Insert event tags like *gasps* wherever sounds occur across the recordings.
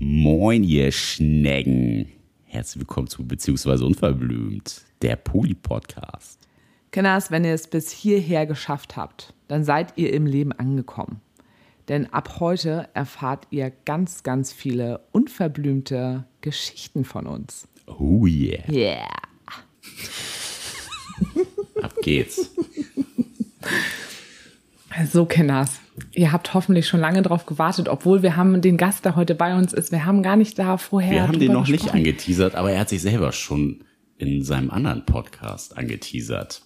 Moin, ihr Schnecken. Herzlich willkommen zu Beziehungsweise Unverblümt, der Poli-Podcast. Kenners, wenn ihr es bis hierher geschafft habt, dann seid ihr im Leben angekommen. Denn ab heute erfahrt ihr ganz, ganz viele unverblümte Geschichten von uns. Oh yeah. Yeah. Geht's. So, Kenners, ihr habt hoffentlich schon lange drauf gewartet, obwohl wir haben den Gast, der heute bei uns ist, wir haben gar nicht da vorher. Wir haben den noch nicht gesprochen. angeteasert, aber er hat sich selber schon in seinem anderen Podcast angeteasert.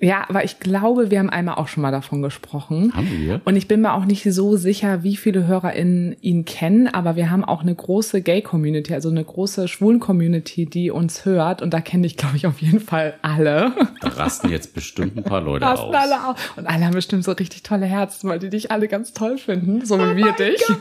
Ja, aber ich glaube, wir haben einmal auch schon mal davon gesprochen. Haben wir? Und ich bin mir auch nicht so sicher, wie viele HörerInnen ihn kennen, aber wir haben auch eine große Gay-Community, also eine große Schwulen-Community, die uns hört. Und da kenne ich, glaube ich, auf jeden Fall alle. Da rasten jetzt bestimmt ein paar Leute Rasten aus. alle auf. Und alle haben bestimmt so richtig tolle Herzen, weil die dich alle ganz toll finden, so wie wir dich. *laughs*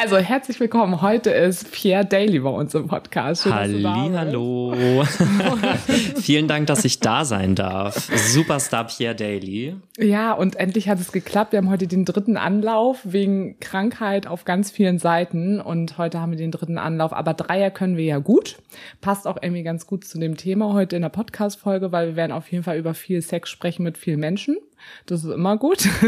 Also herzlich willkommen. Heute ist Pierre Daly bei uns im Podcast. Schön, dass du da bist. Hallo. *laughs* Vielen Dank, dass ich da sein darf. Superstar Pierre Daly. Ja, und endlich hat es geklappt. Wir haben heute den dritten Anlauf wegen Krankheit auf ganz vielen Seiten. Und heute haben wir den dritten Anlauf. Aber Dreier können wir ja gut. Passt auch irgendwie ganz gut zu dem Thema heute in der Podcast-Folge, weil wir werden auf jeden Fall über viel Sex sprechen mit vielen Menschen. Das ist immer gut. *laughs*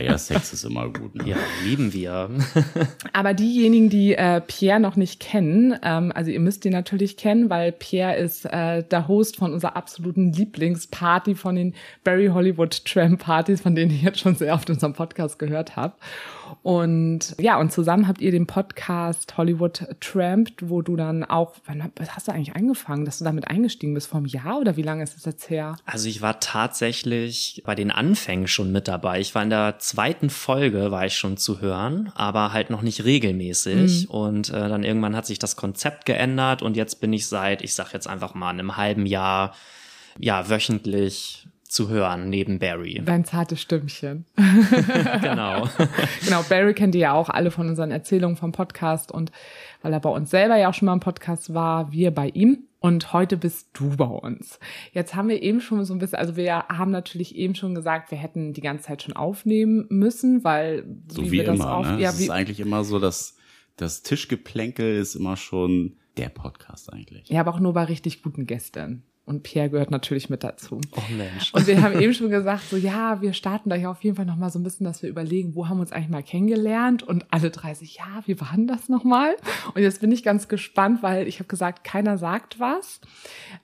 Ja, Sex ist immer gut. Ne? Ja, lieben wir. *laughs* Aber diejenigen, die äh, Pierre noch nicht kennen, ähm, also ihr müsst ihn natürlich kennen, weil Pierre ist äh, der Host von unserer absoluten Lieblingsparty von den Barry Hollywood Tram Partys, von denen ich jetzt schon sehr oft in unserem Podcast gehört habe. Und ja, und zusammen habt ihr den Podcast Hollywood Tramped, wo du dann auch, wann hast du eigentlich angefangen, dass du damit eingestiegen bist? Vom Jahr oder wie lange ist das jetzt her? Also ich war tatsächlich bei den Anfängen schon mit dabei. Ich war in der zweiten Folge, war ich schon zu hören, aber halt noch nicht regelmäßig. Und äh, dann irgendwann hat sich das Konzept geändert und jetzt bin ich seit, ich sag jetzt einfach mal, einem halben Jahr, ja, wöchentlich zu hören, neben Barry. Dein zartes Stimmchen. *laughs* *laughs* genau. Genau, Barry kennt ihr ja auch alle von unseren Erzählungen vom Podcast und weil er bei uns selber ja auch schon mal im Podcast war, wir bei ihm. Und heute bist du bei uns. Jetzt haben wir eben schon so ein bisschen, also wir haben natürlich eben schon gesagt, wir hätten die ganze Zeit schon aufnehmen müssen, weil So wie, wir das immer. auf, ne? ja, es wie, ist eigentlich immer so, dass das Tischgeplänkel ist immer schon der Podcast eigentlich. ja, aber auch nur bei richtig guten Gästen. Und Pierre gehört natürlich mit dazu. Oh Mensch. Und wir haben eben schon gesagt, so ja, wir starten da ja auf jeden Fall noch mal so ein bisschen, dass wir überlegen, wo haben wir uns eigentlich mal kennengelernt und alle 30, ja, wie war denn das nochmal? Und jetzt bin ich ganz gespannt, weil ich habe gesagt, keiner sagt was.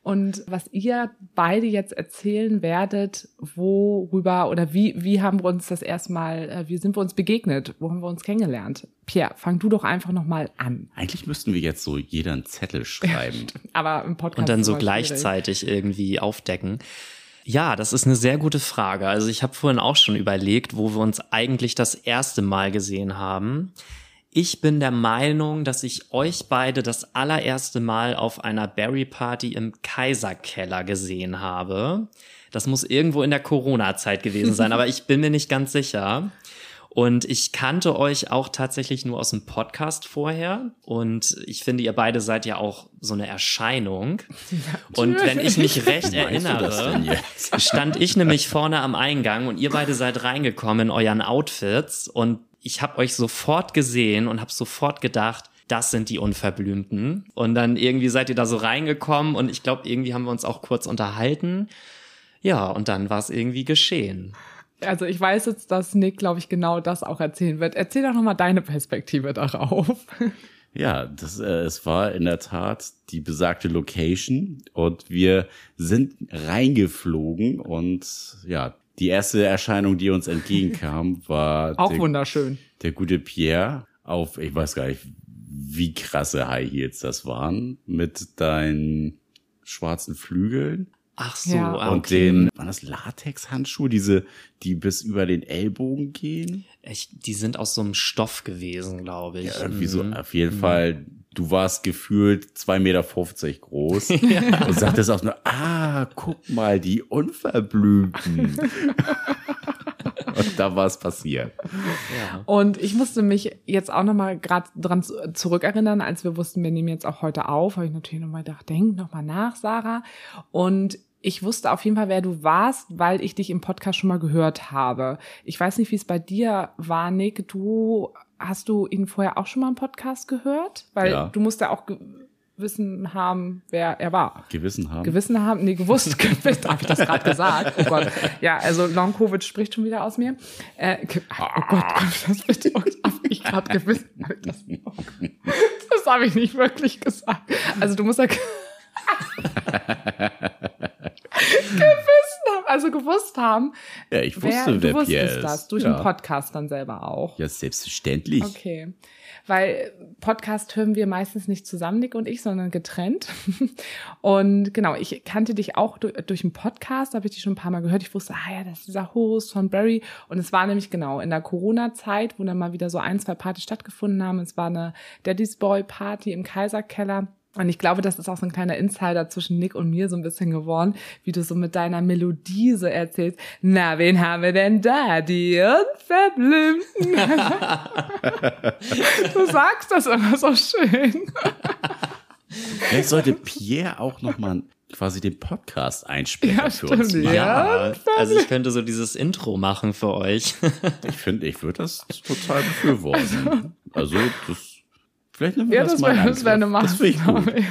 Und was ihr beide jetzt erzählen werdet, worüber oder wie, wie haben wir uns das erstmal, äh, wie sind wir uns begegnet? Wo haben wir uns kennengelernt? Pierre, fang du doch einfach noch mal an. Eigentlich müssten wir jetzt so jeder einen Zettel schreiben. *laughs* Aber im Podcast und dann so immer schwierig. gleichzeitig irgendwie aufdecken. Ja, das ist eine sehr gute Frage. Also ich habe vorhin auch schon überlegt, wo wir uns eigentlich das erste Mal gesehen haben. Ich bin der Meinung, dass ich euch beide das allererste Mal auf einer Berry Party im Kaiserkeller gesehen habe. Das muss irgendwo in der Corona-Zeit gewesen sein, *laughs* aber ich bin mir nicht ganz sicher. Und ich kannte euch auch tatsächlich nur aus dem Podcast vorher. Und ich finde, ihr beide seid ja auch so eine Erscheinung. Und wenn ich mich recht erinnere, stand ich nämlich vorne am Eingang und ihr beide seid reingekommen in euren Outfits. Und ich habe euch sofort gesehen und habe sofort gedacht, das sind die Unverblümten. Und dann irgendwie seid ihr da so reingekommen und ich glaube, irgendwie haben wir uns auch kurz unterhalten. Ja, und dann war es irgendwie geschehen. Also ich weiß jetzt, dass Nick, glaube ich, genau das auch erzählen wird. Erzähl doch nochmal deine Perspektive darauf. *laughs* Ja, das, äh, es war in der Tat die besagte Location und wir sind reingeflogen und ja, die erste Erscheinung, die uns entgegenkam, *laughs* war Auch der, wunderschön. der gute Pierre auf, ich weiß gar nicht, wie krasse High Heels das waren, mit deinen schwarzen Flügeln Ach so, Ja. ah, und okay. den, waren das Latex-Handschuhe, diese, die bis über den Ellbogen gehen? Ich, die sind aus so einem Stoff gewesen, glaube ich. Ja, irgendwie so, Mhm. auf jeden Fall, du warst gefühlt 2,50 Meter groß *laughs* und sagtest auch nur, ah, guck mal, die Unverblümten. *laughs* *laughs* und da war es passiert. Ja. Und ich musste mich jetzt auch nochmal gerade dran zu- zurückerinnern, als wir wussten, wir nehmen jetzt auch heute auf, habe ich natürlich nochmal gedacht, denk nochmal nach, Sarah. Und ich wusste auf jeden Fall, wer du warst, weil ich dich im Podcast schon mal gehört habe. Ich weiß nicht, wie es bei dir war, Nick. Du hast du ihn vorher auch schon mal im Podcast gehört? Weil Ja. du musst ja auch Wissen haben, wer er war. Gewissen haben. Gewissen haben, nee, gewusst, *laughs* gewusst, habe ich das gerade gesagt? Oh Gott. Ja, also Long Covid spricht schon wieder aus mir. Äh, oh Gott, kommt das bitte? Habe ich gerade gewissen? Hab Das, das habe ich nicht wirklich gesagt. Also du musst ja *laughs* ge- gewissen haben, *laughs* also gewusst haben. ja, ich Wer, wusste, du wer wusstest Pierre ist. das, durch ja. den Podcast dann selber auch. Ja, selbstverständlich. Okay. Weil Podcast hören wir meistens nicht zusammen, Nick und ich, sondern getrennt. *laughs* Und genau, ich kannte dich auch durch, durch einen Podcast, habe ich dich schon ein paar Mal gehört. Ich wusste, ah ja, das ist dieser Host von Barry. Und es war nämlich genau in der Corona-Zeit, wo dann mal wieder so ein, zwei Partys stattgefunden haben. Es war eine Daddy's Boy Party im Kaiserkeller. Und ich glaube, das ist auch so ein kleiner Insider zwischen Nick und mir so ein bisschen geworden, wie du so mit deiner Melodie so erzählst. Na, wen haben wir denn da? Die Unverblümten. *laughs* du sagst das immer so schön. Vielleicht sollte Pierre auch noch mal quasi den Podcast einsprechen Ja, für uns machen. Ja. also ich könnte so dieses Intro machen für euch. Ich finde, ich würde das total befürworten. Also, das, vielleicht nehmen wir Ja, das, das mal wäre das wär eine. Das ich gut. Maßnahme. *laughs*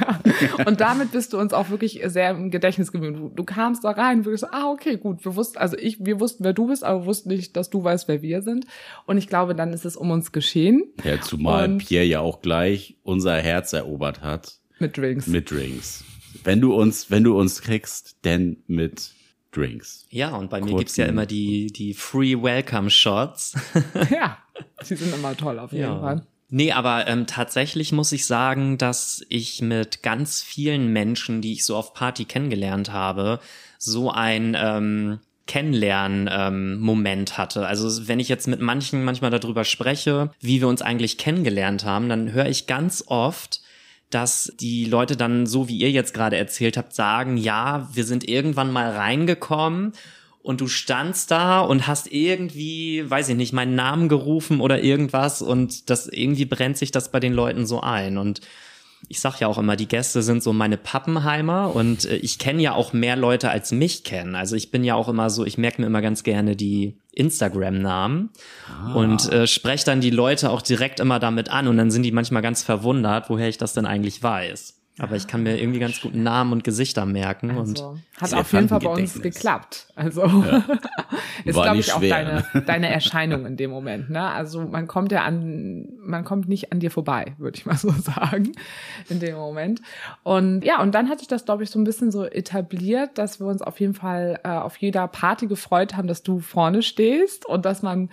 Ja. Und damit bist du uns auch wirklich sehr im Gedächtnis geblieben. Du, du kamst da rein, wirklich so, ah, okay, gut, wir wussten, also ich, wir wussten, wer du bist, aber wir wussten nicht, dass du weißt, wer wir sind. Und ich glaube, dann ist es um uns geschehen Ja, zumal Und- Pierre ja auch gleich unser Herz erobert hat mit Drinks. mit Drinks. Wenn du uns, wenn du uns kriegst, denn mit Drinks. Ja, und bei mir Kurzen- gibt's ja immer die, die Free Welcome Shots. *laughs* ja, sie sind immer toll auf jeden Fall. Nee, aber ähm, tatsächlich muss ich sagen, dass ich mit ganz vielen Menschen, die ich so auf Party kennengelernt habe, so ein ähm, Kennenlernen-Moment hatte. Also wenn ich jetzt mit manchen manchmal darüber spreche, wie wir uns eigentlich kennengelernt haben, dann höre ich ganz oft, dass die Leute dann, so wie ihr jetzt gerade erzählt habt, sagen, ja, wir sind irgendwann mal reingekommen und du standst da und hast irgendwie, weiß ich nicht, meinen Namen gerufen oder irgendwas und das irgendwie brennt sich das bei den Leuten so ein und ich sag ja auch immer, die Gäste sind so meine Pappenheimer und äh, ich kenne ja auch mehr Leute als mich kennen. Also ich bin ja auch immer so, ich merke mir immer ganz gerne die Instagram-Namen und äh, spreche dann die Leute auch direkt immer damit an und dann sind die manchmal ganz verwundert, woher ich das denn eigentlich weiß. Aber ich kann mir irgendwie ganz gut Namen und Gesichter merken und Also, hat auf jeden Fall bei uns geklappt. Also *laughs* ist, War glaube nicht ich, auch schwer, deine, deine Erscheinung in dem Moment. Ne? Also man kommt ja an, man kommt nicht an dir vorbei, würde ich mal so *laughs* sagen, in dem Moment. Und ja, und dann hatte ich das, glaube ich, so ein bisschen so etabliert, dass wir uns auf jeden Fall äh, auf jeder Party gefreut haben, dass du vorne stehst und dass man,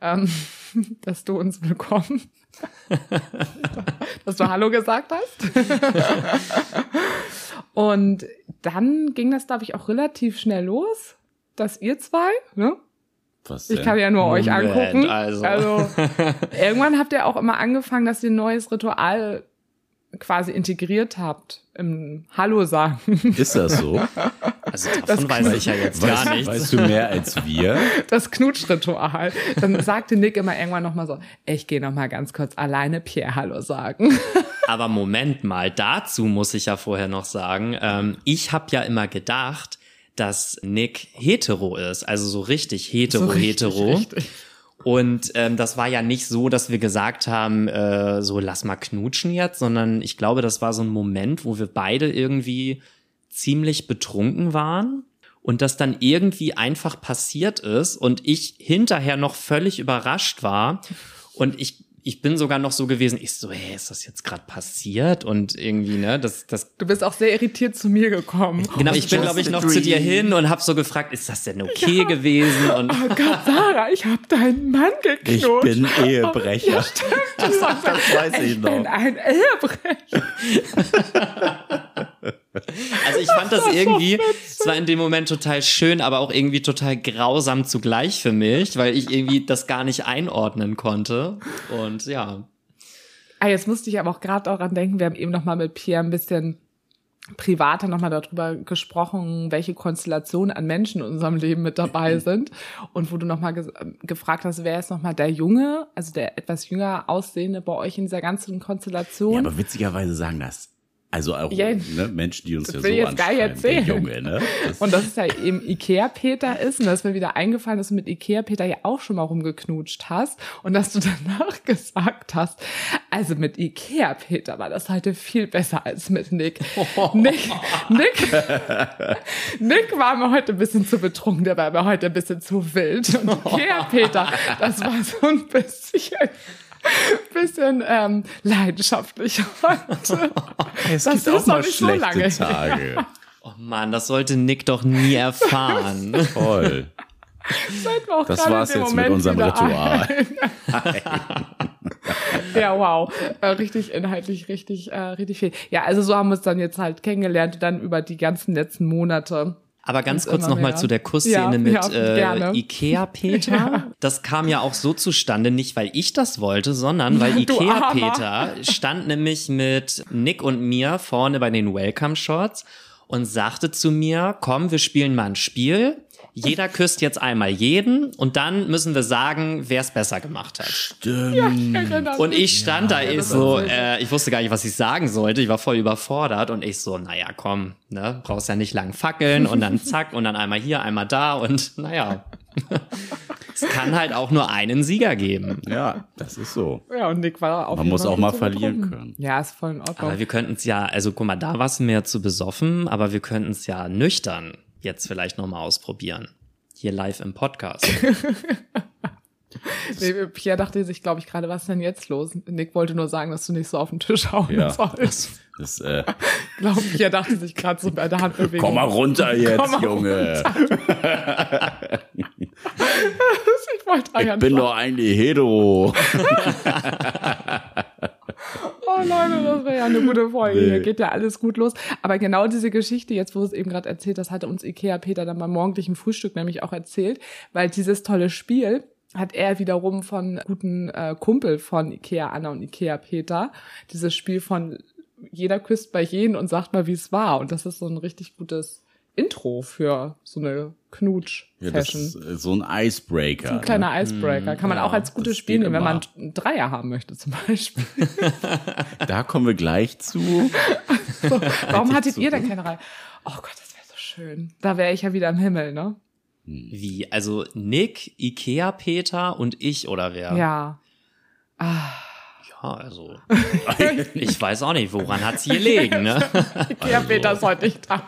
ähm, *laughs* dass du uns willkommen *laughs* dass du Hallo gesagt hast. *laughs* Und dann ging das, glaube ich, auch relativ schnell los, dass ihr zwei, ne? Was Ich kann ja nur euch Moment, angucken. also. also *laughs* irgendwann habt ihr auch immer angefangen, dass ihr ein neues Ritual quasi integriert habt im Hallo sagen. Ist das so? Also davon weiß ich ja jetzt Weißt, gar nichts. weißt du mehr als wir? Das Knutschritual. Dann sagte Nick immer irgendwann nochmal so, ich gehe nochmal ganz kurz alleine Pierre Hallo sagen. Aber Moment mal, dazu muss ich ja vorher noch sagen, ähm, ich habe ja immer gedacht, dass Nick hetero ist, also so richtig hetero, So richtig, hetero. richtig. Und ähm, das war ja nicht so, dass wir gesagt haben, äh, so lass mal knutschen jetzt, sondern ich glaube, das war so ein Moment, wo wir beide irgendwie ziemlich betrunken waren und das dann irgendwie einfach passiert ist und ich hinterher noch völlig überrascht war und ich ich bin sogar noch so gewesen, ich so, hey, ist das jetzt gerade passiert und irgendwie, ne, das das Du bist auch sehr irritiert zu mir gekommen. *laughs* Genau, ich bin, glaube ich, noch zu dir dream. hin und habe so gefragt, ist das denn okay gewesen? Und Oh Gott, Sarah, ich habe deinen Mann Ich geknutscht. bin Ehebrecher. Ja, stimmt. Du sagst, Das weiß ich ich bin noch. ein Ehebrecher. *laughs* Also ich fand das irgendwie, es war in dem Moment total schön, aber auch irgendwie total grausam zugleich für mich, weil ich irgendwie das gar nicht einordnen konnte. Und ja. Ah, jetzt musste ich aber auch gerade daran denken, wir haben eben noch mal mit Pierre ein bisschen privater noch mal darüber gesprochen, welche Konstellationen an Menschen in unserem Leben mit dabei *clears throat* sind und wo du noch mal ge gefragt hast, wer ist noch mal der Junge, also der etwas jünger aussehende bei euch in dieser ganzen Ja, Konstellation. aber witzigerweise sagen das Also auch Ja, ne, Menschen, die uns das ja will so jetzt gar erzählen. Junge, ne? Das, Und dass es ja eben Ikea-Peter ist und dass mir wieder eingefallen, dass du mit Ikea-Peter ja auch schon mal rumgeknutscht hast und dass du danach *laughs* gesagt hast, also mit Ikea-Peter war das heute viel besser als mit Nick. *laughs* Nick, Nick, Nick war mir heute ein bisschen zu betrunken, der war mir heute ein bisschen zu wild. Und *laughs* Ikea-Peter, das war so ein bisschen... *laughs* Bisschen ähm, leidenschaftlich heute. *laughs* es das gibt ist auch noch mal nicht so schlechte lange her. Tage. Oh Mann, das sollte Nick doch nie *laughs* erfahren. Auch Das war's in dem jetzt mit Moment unserem wieder Ritual. ja, wow. Äh, richtig inhaltlich, richtig, äh, richtig viel. Ja, also so haben wir uns dann jetzt halt kennengelernt, dann über die ganzen letzten Monate. Aber ganz kurz nochmal zu der Kussszene Ja, mit ja, äh. Ikea-Peter. *laughs* Das kam ja auch so zustande, nicht weil ich das wollte, sondern weil *laughs* Ikea-Peter stand nämlich mit Nick und mir vorne bei den Welcome-Shots und sagte zu mir, komm, wir spielen mal ein Spiel. Jeder küsst jetzt einmal jeden und dann müssen wir sagen, wer es besser gemacht hat. Stimmt. Und ich stand da ich so, äh, ich wusste gar nicht, was ich sagen sollte. Ich war voll überfordert und ich so, naja, komm, ne, brauchst ja nicht lang fackeln und dann *laughs* zack und dann einmal hier, einmal da und naja. *laughs* es kann halt auch nur einen Sieger geben. Ja, das ist so. Ja, und Nick war auf Man muss auch mal verlieren betrunken. können. Ja, ist voll in Ordnung. Aber wir könnten es ja, also guck mal, da war es mir zu besoffen, aber wir könnten es ja nüchtern jetzt vielleicht nochmal ausprobieren. Hier live im Podcast. *laughs* Nee, Pierre dachte sich, glaube ich, gerade, was ist denn jetzt los? Nick wollte nur sagen, dass du nicht so auf den Tisch hauen Ja. sollst. Das, äh, *laughs* Ich glaube, Pierre dachte sich gerade so bei der Handbewegung. *laughs* komm mal runter jetzt, Komm mal Junge. Ich wollte Ich eigentlich bin doch eigentlich hetero. Oh Leute, das wäre ja eine gute Folge. Nee. Hier geht ja alles gut los. Aber genau diese Geschichte, jetzt wo du es eben gerade erzählt hast, hatte uns Ikea Peter dann beim morgendlichen Frühstück nämlich auch erzählt, weil dieses tolle Spiel hat er wiederum von guten äh, Kumpel von Ikea Anna und Ikea Peter, dieses Spiel von jeder küsst bei jeden und sagt mal, wie es war. Und das ist so ein richtig gutes Intro für so eine Ja, das Knutsch-Fashion. ist äh, so ein Icebreaker. ein kleiner ne? Icebreaker. Kann man ja, auch als gutes Spiel nehmen, wenn man einen Dreier haben möchte zum Beispiel. *laughs* *laughs* Da kommen wir gleich zu. So, warum hattet ihr denn keine Reihe? Oh Gott, das wäre so schön. Da wäre ich ja wieder im Himmel, ne? Wie? Also Nick, Ikea-Peter und ich oder wer? Ja. Ah, Ja, also. ich weiß auch nicht, woran hat's gelegen, ne? *laughs* Ikea Peter ist heute nicht da.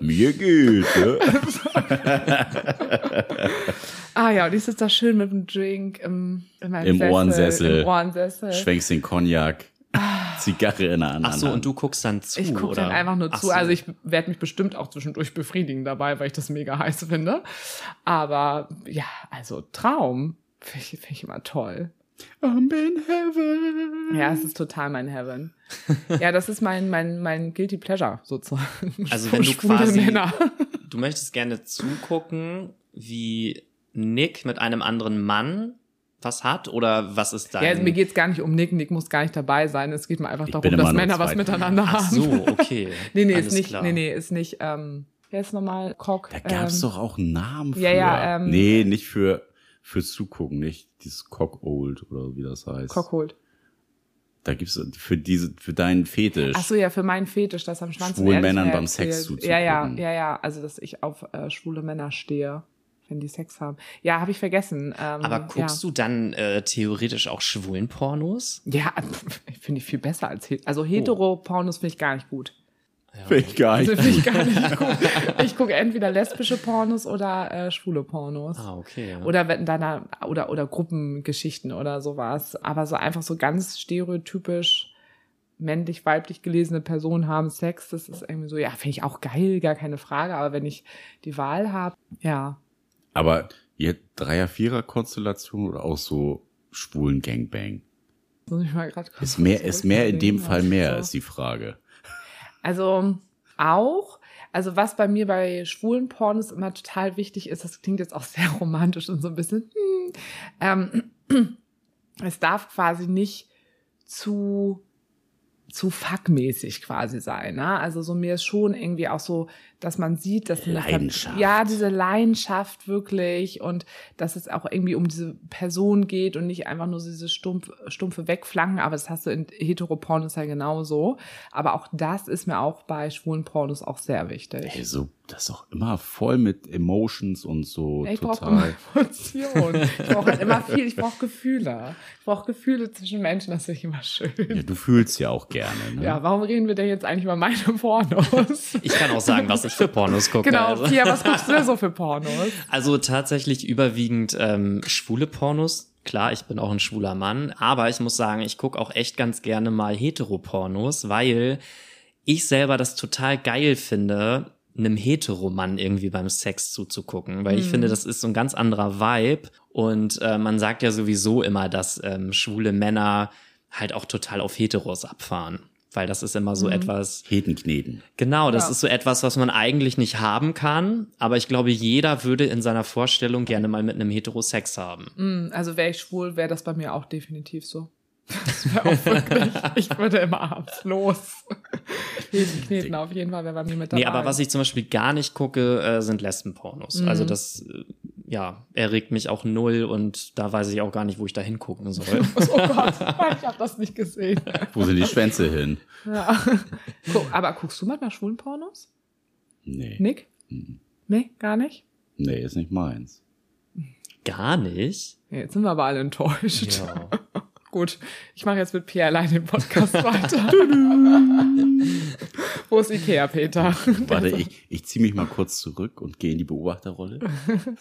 Mir geht, ne? *laughs* Ah ja, und ich sitze da schön mit dem Drink im, in meinem Im Sessel, Ohrensessel. Im Ohrensessel. Schwenkst den Cognac, Zigarre in der anderen Ach so, Hand. und du guckst dann zu, Ich gucke dann einfach nur Ach zu. so. Also ich werde mich bestimmt auch zwischendurch befriedigen dabei, weil ich das mega heiß finde. Aber ja, also Traum finde ich, find ich immer toll. I'm in heaven. Ja, es ist total mein Heaven. Ja, das ist mein, mein, mein Guilty Pleasure sozusagen. Also *laughs* wenn du quasi- Männer. Du möchtest gerne zugucken, wie Nick mit einem anderen Mann was hat? Oder was ist dein... Ja, also mir geht's gar nicht um Nick. Nick muss gar nicht dabei sein. Es geht mir einfach Ich darum, dass Männer was miteinander Ach haben. so, *laughs* okay. Nee, nee, Alles ist nicht, klar. nee, nee, ist nicht, ähm, wer ist nochmal? Cock. Da gab's ähm, doch auch einen Namen für. ja, ja, ähm, nee, nicht für, fürs Zugucken, nicht dieses Cock-Old oder wie das heißt. Cock holt. Da gibt's für diese, für deinen Fetisch. Ach so, ja, für meinen Fetisch, das am Schwanz Schwulen Männern beim. Sex zuzugucken. Ja, ja, ja, ja, also dass ich auf äh, schwule Männer stehe, wenn die Sex haben. Ja, habe ich vergessen. Ähm, Aber guckst ja. du dann äh, theoretisch auch schwulen Pornos? Ja, *laughs* finde ich viel besser als also hetero-Pornos finde ich gar nicht gut. Find ich gar nicht. Also finde ich gar nicht gut. Ich gucke entweder lesbische Pornos oder äh, schwule Pornos. Ah, okay. Ja. Oder wenn dann oder oder Gruppengeschichten oder sowas. Aber so einfach so ganz stereotypisch männlich, weiblich gelesene Personen haben Sex, das ist irgendwie so, ja, finde ich auch geil, gar keine Frage. Aber wenn ich die Wahl habe, ja. Aber ihr Dreier-, Vierer-Konstellation oder auch so schwulen Gangbang? Muss ich mal kurz Ist mehr, ist mehr in dem Fall mehr, ist die Frage. Also auch, also was bei mir bei schwulen Pornos immer total wichtig ist, das klingt jetzt auch *laughs* sehr romantisch und so ein bisschen, hm, ähm, *clears throat* es darf quasi nicht zu zu fuckmäßig quasi sein. Ne? Also so mir ist schon irgendwie auch so, dass man sieht, dass Leidenschaft. ja diese Leidenschaft wirklich und dass es auch irgendwie um diese Person geht und nicht einfach nur so diese stumpf, stumpfe Wegflanken. Aber das hast du in Heteropornos ja genauso. Aber auch das ist mir auch bei schwulen Pornos auch sehr wichtig. Ey, so, das ist doch immer voll mit Emotions und so Ja, ich brauche. *laughs* Emotionen. Ich brauche halt immer viel. Ich brauche Gefühle. Ich brauche Gefühle zwischen Menschen. Das finde ich immer schön. Ja, du fühlst ja auch gerne, ne? Ja, warum reden wir denn jetzt eigentlich über meine Pornos? *laughs* Ich kann auch sagen, was ich für Pornos gucke. genau, also. Pia, was guckst du denn so *laughs* für Pornos? Also tatsächlich überwiegend ähm, schwule Pornos. Klar, ich bin auch ein schwuler Mann, aber ich muss sagen, ich gucke auch echt ganz gerne mal Heteropornos, weil ich selber das total geil finde, einem Heteromann irgendwie beim Sex zuzugucken, weil ich finde, das ist so ein ganz anderer Vibe und äh, man sagt ja sowieso immer, dass ähm, schwule Männer halt auch total auf Heteros abfahren, weil das ist immer so etwas, Hetenkneten. Genau, das Ja. ist so etwas, was man eigentlich nicht haben kann, aber ich glaube, jeder würde in seiner Vorstellung gerne mal mit einem Hetero Sex haben. Hm, Also wäre ich schwul, wäre das bei mir auch definitiv so. Das wäre auch wirklich, ich würde immer abends los. Jeden Kneten auf jeden Fall wäre bei mir mit dabei. Nee, aber was ich zum Beispiel gar nicht gucke, äh, sind Lesbenpornos. Also Mhm. das, äh, ja, erregt mich auch null und da weiß ich auch gar nicht, wo ich da hingucken soll. *laughs* Oh Gott, ich habe das nicht gesehen. Wo sind die Schwänze hin? Ja. Guck, aber guckst du manchmal schwulen Pornos? Nee. Nick? Nee, gar nicht? Nee, ist nicht meins. gar nicht? Jetzt sind wir aber alle enttäuscht. Ja. Gut, ich mache jetzt mit Pierre allein den Podcast *laughs* weiter. Wo ist Ikea, Peter? Warte, *laughs* ich, ich ziehe mich mal kurz zurück und gehe in die Beobachterrolle.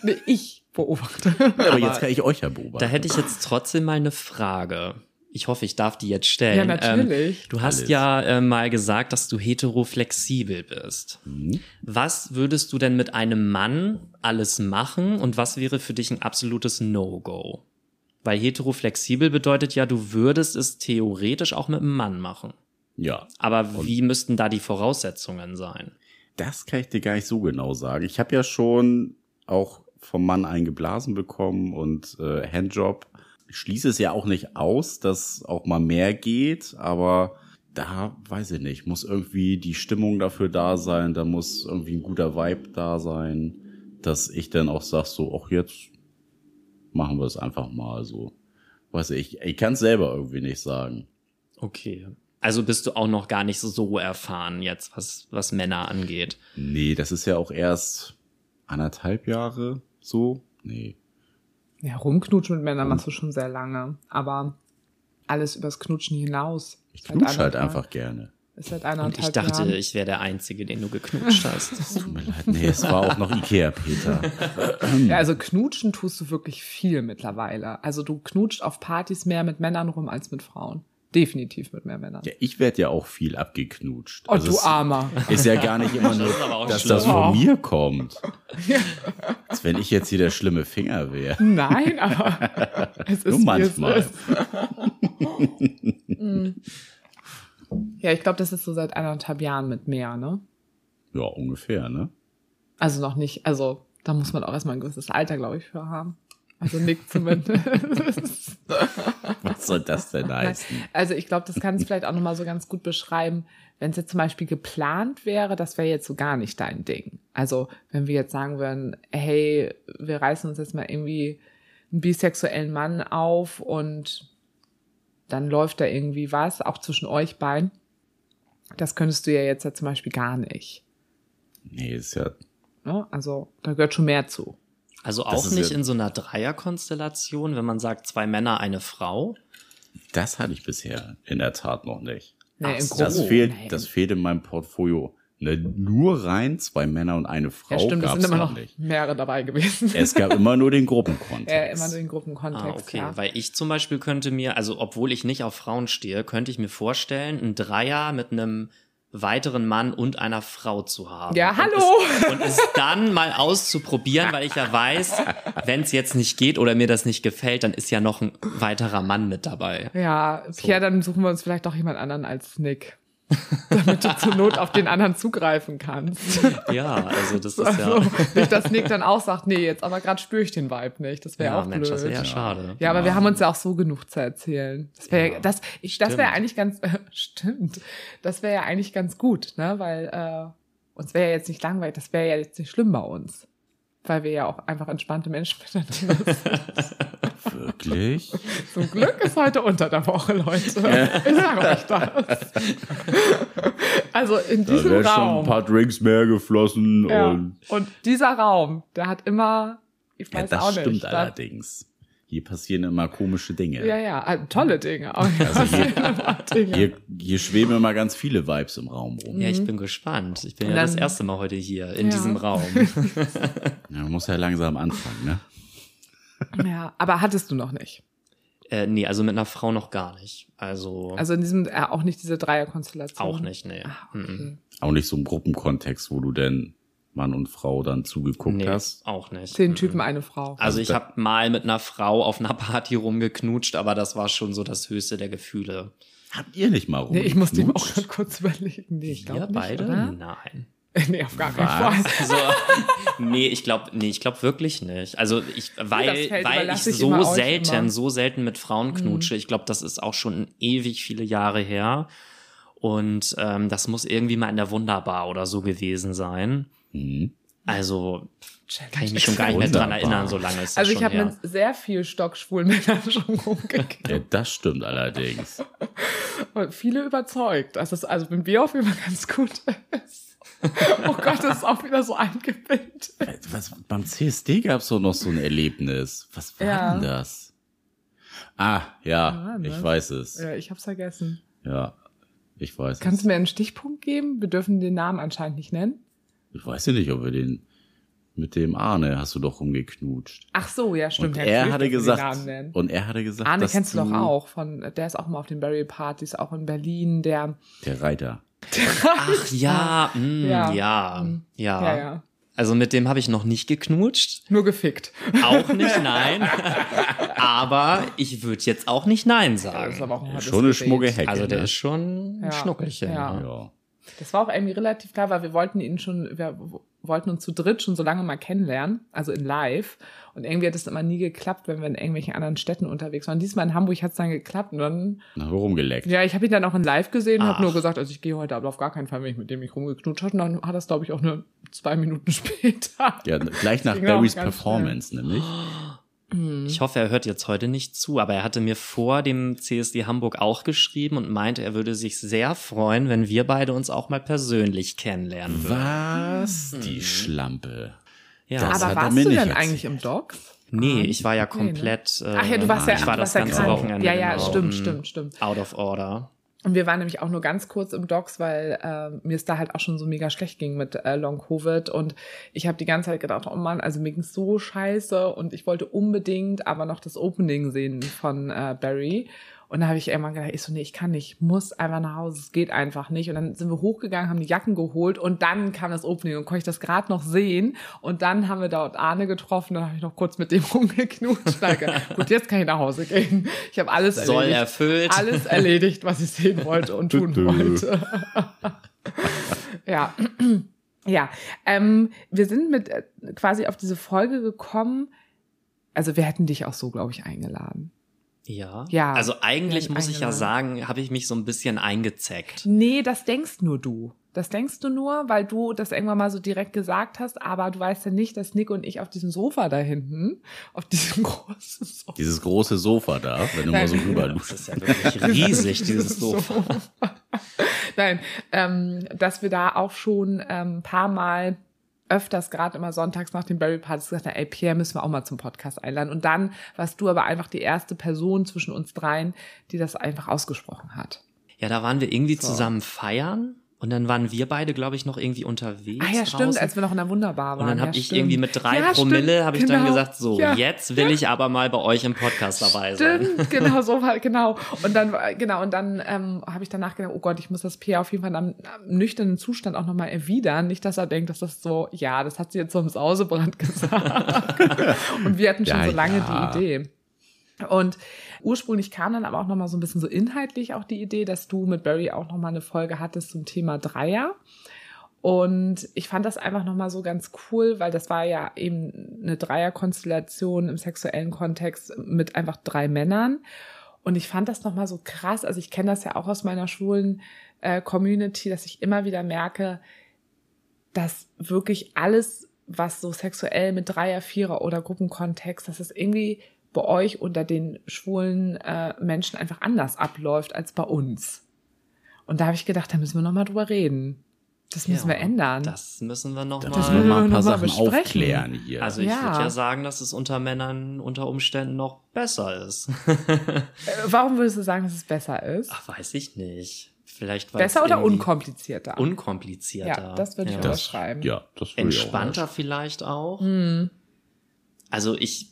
Nee, ich beobachte. Aber, jetzt kann ich euch ja beobachten. Da hätte ich jetzt trotzdem mal eine Frage. Ich hoffe, ich darf die jetzt stellen. Ja, natürlich. Ähm, du hast Alles. ja äh, mal gesagt, dass du heteroflexibel bist. Mhm. Was würdest du denn mit einem Mann alles machen und was wäre für dich ein absolutes No-Go? Weil heteroflexibel bedeutet ja, du würdest es theoretisch auch mit einem Mann machen. Ja, Aber wie müssten da die Voraussetzungen sein? das kann ich dir gar nicht so genau sagen. Ich habe ja schon auch vom Mann eingeblasen bekommen und äh, Handjob. Ich schließe es ja auch nicht aus, dass auch mal mehr geht, aber da weiß ich nicht, muss irgendwie die Stimmung dafür da sein, da muss irgendwie ein guter Vibe da sein, dass ich dann auch sag so, ach jetzt machen wir es einfach mal so. Weiß ich, ich kann es selber irgendwie nicht sagen. Okay. Also bist du auch noch gar nicht so erfahren jetzt, was, was Männer angeht. Nee, das ist ja auch erst anderthalb Jahre so. Nee. Ja, rumknutschen mit Männern machst du schon sehr lange. Aber alles übers Knutschen hinaus. Ich Seit knutsch halt eineinhalb- einfach gerne. Ist seit Und ich dachte, Jahren. ich wäre der Einzige, den du geknutscht hast. *laughs* Tut mir leid. Nee, es war auch noch Ikea, Peter. Ja, also knutschen tust du wirklich viel mittlerweile. Also du knutscht auf Partys mehr mit Männern rum als mit Frauen. Definitiv mit mehr Männern. Ja, ich werde ja auch viel abgeknutscht. oh, Also du Armer. Ist ja gar nicht immer nur, Das dass schlimm. das von mir kommt. Als wenn ich jetzt hier der schlimme Finger wäre. Nein, aber *laughs* es ist Nur wie manchmal. Es ist. *laughs* Ja, ich glaube, das ist so seit eineinhalb Jahren mit mehr, ne? Ja, ungefähr, ne? Also noch nicht, also da muss man auch erstmal ein gewisses Alter, glaube ich, für haben. Also Nick *laughs* zumindest. Was soll das denn heißen? Also ich glaube, das kann es vielleicht auch nochmal so ganz gut beschreiben, wenn es jetzt zum Beispiel geplant wäre, das wäre jetzt so gar nicht dein Ding. Also wenn wir jetzt sagen würden, hey, wir reißen uns jetzt mal irgendwie einen bisexuellen Mann auf und dann läuft da irgendwie was, auch zwischen euch beiden. Das könntest du ja jetzt ja zum Beispiel gar nicht. Nee, ist ja, Ne? Also da gehört schon mehr zu. Also auch nicht ja- in so einer Dreierkonstellation, wenn man sagt, zwei Männer, eine Frau. das hatte ich bisher in der Tat noch nicht. Nee, Ach. Das fehlt, Nee. das fehlt in meinem Portfolio. Ne, nur rein zwei Männer und eine Frau ja, stimmt, es sind immer noch nicht. mehrere dabei gewesen. Es gab immer nur den *laughs* Gruppenkontext. Ja, immer nur den Gruppenkontext. Ah, okay. Ja. Weil ich zum Beispiel könnte mir, also obwohl ich nicht auf Frauen stehe, könnte ich mir vorstellen, einen Dreier mit einem weiteren Mann und einer Frau zu haben. Ja, und hallo! Es, und es dann mal auszuprobieren, weil ich ja weiß, wenn es jetzt nicht geht oder mir das nicht gefällt, dann ist ja noch ein weiterer Mann mit dabei. Ja, Pierre, dann suchen wir uns vielleicht doch jemand anderen als Nick. *laughs* damit du zur Not auf den anderen zugreifen kannst. Ja, also das *laughs* ist Also, ja. nicht, dass Nick dann auch sagt, nee, jetzt aber gerade spüre ich den Vibe nicht. Das wäre Ja, auch Mensch, blöd. das wäre ja schade. Ja, aber wir haben uns ja auch so genug zu erzählen. Das wäre Ja, das ich das wäre eigentlich ganz äh, *laughs* stimmt. Das wäre ja eigentlich ganz gut, ne, weil äh, uns wäre ja jetzt nicht langweilig, das wäre ja jetzt nicht schlimm bei uns. Weil wir ja auch einfach entspannte Menschen miteinander *laughs* sind. Wirklich? Zum Glück ist heute unter der Woche, Leute. Ich sage euch das. Also in Da diesem wäre schon ein Raum. paar Drinks mehr geflossen Ja. und Und dieser Raum, der hat immer, ich ja, weiß das auch stimmt nicht. da- allerdings. Hier passieren immer komische Dinge. Ja, ja, äh, tolle Dinge. Aber hier Also hier- *laughs* Dinge. Hier, hier schweben immer ganz viele Vibes im Raum rum. Ja, ich bin gespannt. Ich bin Und ja das dann- erste Mal heute hier in Ja. diesem *laughs* Raum. *laughs* Ja, man muss ja langsam anfangen, ne? Ja, aber hattest du noch nicht. Äh, nee, also mit einer Frau noch gar nicht. Also, Also in diesem, äh, auch nicht diese Dreierkonstellation. auch nicht, nee. Ah, Mhm. okay. Auch nicht so im Gruppenkontext, wo du denn Mann und Frau dann zugeguckt Nee, hast. auch nicht. Zehn Typen, eine Frau. Also Also ich habe mal mit einer Frau auf einer Party rumgeknutscht, aber das war schon so das höchste der Gefühle. Habt ihr nicht mal rum? nee, ich musste ihm auch gerade kurz überlegen. Nee, ich Wir glaube nicht, beide? oder? Nein. *laughs* nee, auf gar keinen? Fall. So, nee, ich glaube, nee, ich glaube wirklich nicht. Also ich, weil, das Feld weil ich so selten, immer. Mhm. so selten mit Frauen knutsche. Ich glaube, das ist auch schon ewig viele Jahre her. Und ähm, das muss irgendwie mal in der Wunderbar oder so gewesen sein. Mhm. Also kann ich mich schon gar nicht mehr dran erinnern, so lange ist das Also ich habe mit sehr viel stockschwulen *laughs* Männern schon rumgekriegt. Ja, das stimmt allerdings. *laughs* Und viele überzeugt, dass es also mit mir auf jeden Fall ganz gut ist. Oh Gott, das ist auch wieder so eingebildet. Was, beim CSD gab es doch noch so ein Erlebnis. Was war Ja. denn das? Ah, ja, ich weiß es. Ja, ich hab's vergessen. Ja, ich weiß Kannst es. du mir einen Stichpunkt geben? Wir dürfen den Namen anscheinend nicht nennen. Ich weiß ja nicht, ob wir den mit dem Arne hast du doch rumgeknutscht. Ach so, ja, stimmt. Und Ja, er hatte gesagt, nennen. und er hatte gesagt, Arne dass kennst du doch auch. Von, der ist auch mal auf den Barry-Partys, auch in Berlin. Der. Der Reiter. Ach ja, mh, Ja. ja, Mhm. ja, Ja, ja. Also mit dem habe ich noch nicht geknutscht. Nur gefickt. Auch nicht, nein. *laughs* Aber ich würde jetzt auch nicht Nein Das ist sagen. aber auch ein hartes Schon eine schmucke Hecke. Also der ne? ist schon Ja. ein Schnuckelchen. Ja. Ja. Das war auch irgendwie relativ klar, weil wir wollten ihn schon, wir wollten uns zu dritt schon so lange mal kennenlernen, also in live. Und irgendwie hat es immer nie geklappt, wenn wir in irgendwelchen anderen Städten unterwegs waren. Diesmal in Hamburg hat es dann geklappt und dann, Na, rumgeleckt. ja, ich habe ihn dann auch in live gesehen und habe nur gesagt, also ich gehe heute aber auf gar keinen Fall, wenn ich mit dem mich rumgeknutscht habe. Und dann hat das, glaube ich, auch nur zwei Minuten *laughs* später. Ja, gleich nach Barrys Performance, *gasps* nämlich. Ich hoffe, er hört jetzt heute nicht zu, aber er hatte mir vor dem CSD Hamburg auch geschrieben und meinte, er würde sich sehr freuen, wenn wir beide uns auch mal persönlich kennenlernen würden. Was? Die Schlampe. Ja, Das aber er warst du denn erzählt. eigentlich im Doc? nee, ich war ja Nee, ne? komplett. äh, Ach ja, du warst ja, ich war du das warst ja ganze krank. Wochenende. Ja, ja, genau, stimmt, mm, stimmt, stimmt. Out of order. Und wir waren nämlich auch nur ganz kurz im Docs, weil äh, mir es da halt auch schon so mega schlecht ging mit äh, Long Covid. Und ich habe die ganze Zeit gedacht, oh Mann, also mir ging's so scheiße. Und ich wollte unbedingt aber noch das Opening sehen von äh, Barry. Und da habe ich irgendwann gedacht, ich so, nee, ich kann nicht, ich muss einfach nach Hause, es geht einfach nicht. Und dann sind wir hochgegangen, haben die Jacken geholt und dann kam das Opening und konnte ich das gerade noch sehen. Und dann haben wir dort Arne getroffen, dann habe ich noch kurz mit dem *laughs* rumgeknutscht. Danke. Gut, jetzt kann ich nach Hause gehen. Ich habe alles Soll erledigt erfüllt. alles erledigt, was ich sehen wollte und tun wollte. ja. Ja, ähm, wir sind mit äh, quasi auf diese Folge gekommen. Also wir hätten dich auch so, glaube ich, eingeladen. Ja. Ja. Also eigentlich Ja, muss ich ja sagen, habe ich mich so ein bisschen eingezeckt. Nee, das denkst nur du. Das denkst du nur, weil du das irgendwann mal so direkt gesagt hast, aber du weißt ja nicht, dass Nick und ich auf diesem Sofa da hinten, auf diesem *laughs* großen Sofa. Dieses große Sofa da, wenn du mal so rüber Das ist ja wirklich *laughs* riesig, dieses Sofa. Nein, ähm, dass wir da auch schon ähm, ein paar Mal öfters, gerade immer sonntags nach den Barry Partys gesagt ey, Pierre müssen wir auch mal zum Podcast einladen. Und dann warst du aber einfach die erste Person zwischen uns dreien, die das einfach ausgesprochen hat. Ja, da waren wir irgendwie So. zusammen feiern und dann waren wir beide, glaube ich, noch irgendwie unterwegs. Ah ja, stimmt, draußen. als wir noch in der Wunderbar waren. Und dann habe ja, ich stimmt. irgendwie mit drei Ja, Promille, habe ich dann genau. gesagt, so, Ja. jetzt will ich aber mal bei euch im Podcast dabei sein. Stimmt, *laughs* genau so war, genau. Und dann, war- genau, und dann ähm, habe ich danach gedacht, oh Gott, ich muss das Pierre auf jeden Fall am, am nüchternen Zustand auch nochmal erwidern. Nicht, dass er denkt, dass das so, ja, das hat sie jetzt so im Sausebrand *laughs* gesagt. *laughs* und wir hatten schon Ja, so lange ja. die Idee. Und ursprünglich kam dann aber auch nochmal so ein bisschen so inhaltlich auch die Idee, dass du mit Barry auch nochmal eine Folge hattest zum Thema Dreier. Und ich fand das einfach nochmal so ganz cool, weil das war ja eben eine Dreierkonstellation im sexuellen Kontext mit einfach drei Männern. Und ich fand das nochmal so krass. Also ich kenne das ja auch aus meiner schwulen äh, Community, dass ich immer wieder merke, dass wirklich alles, was so sexuell mit Dreier, Vierer oder Gruppenkontext, dass es irgendwie bei euch unter den schwulen äh, Menschen einfach anders abläuft als bei uns. Und da habe ich gedacht, da müssen wir nochmal drüber reden. Das müssen Ja, wir ändern. Das müssen wir noch Da mal. müssen wir mal ein paar noch mal Sachen besprechen. aufklären hier. Also ich Ja. würde ja sagen, dass es unter Männern unter Umständen noch besser ist. Äh, Warum würdest du sagen, dass es besser ist? Ach, weiß ich nicht. Vielleicht weil besser es oder unkomplizierter? Unkomplizierter. Ja, das würde ich Ja. das, unterschreiben. ja, das würde ich auch Entspannter vielleicht auch. Hm. Also ich,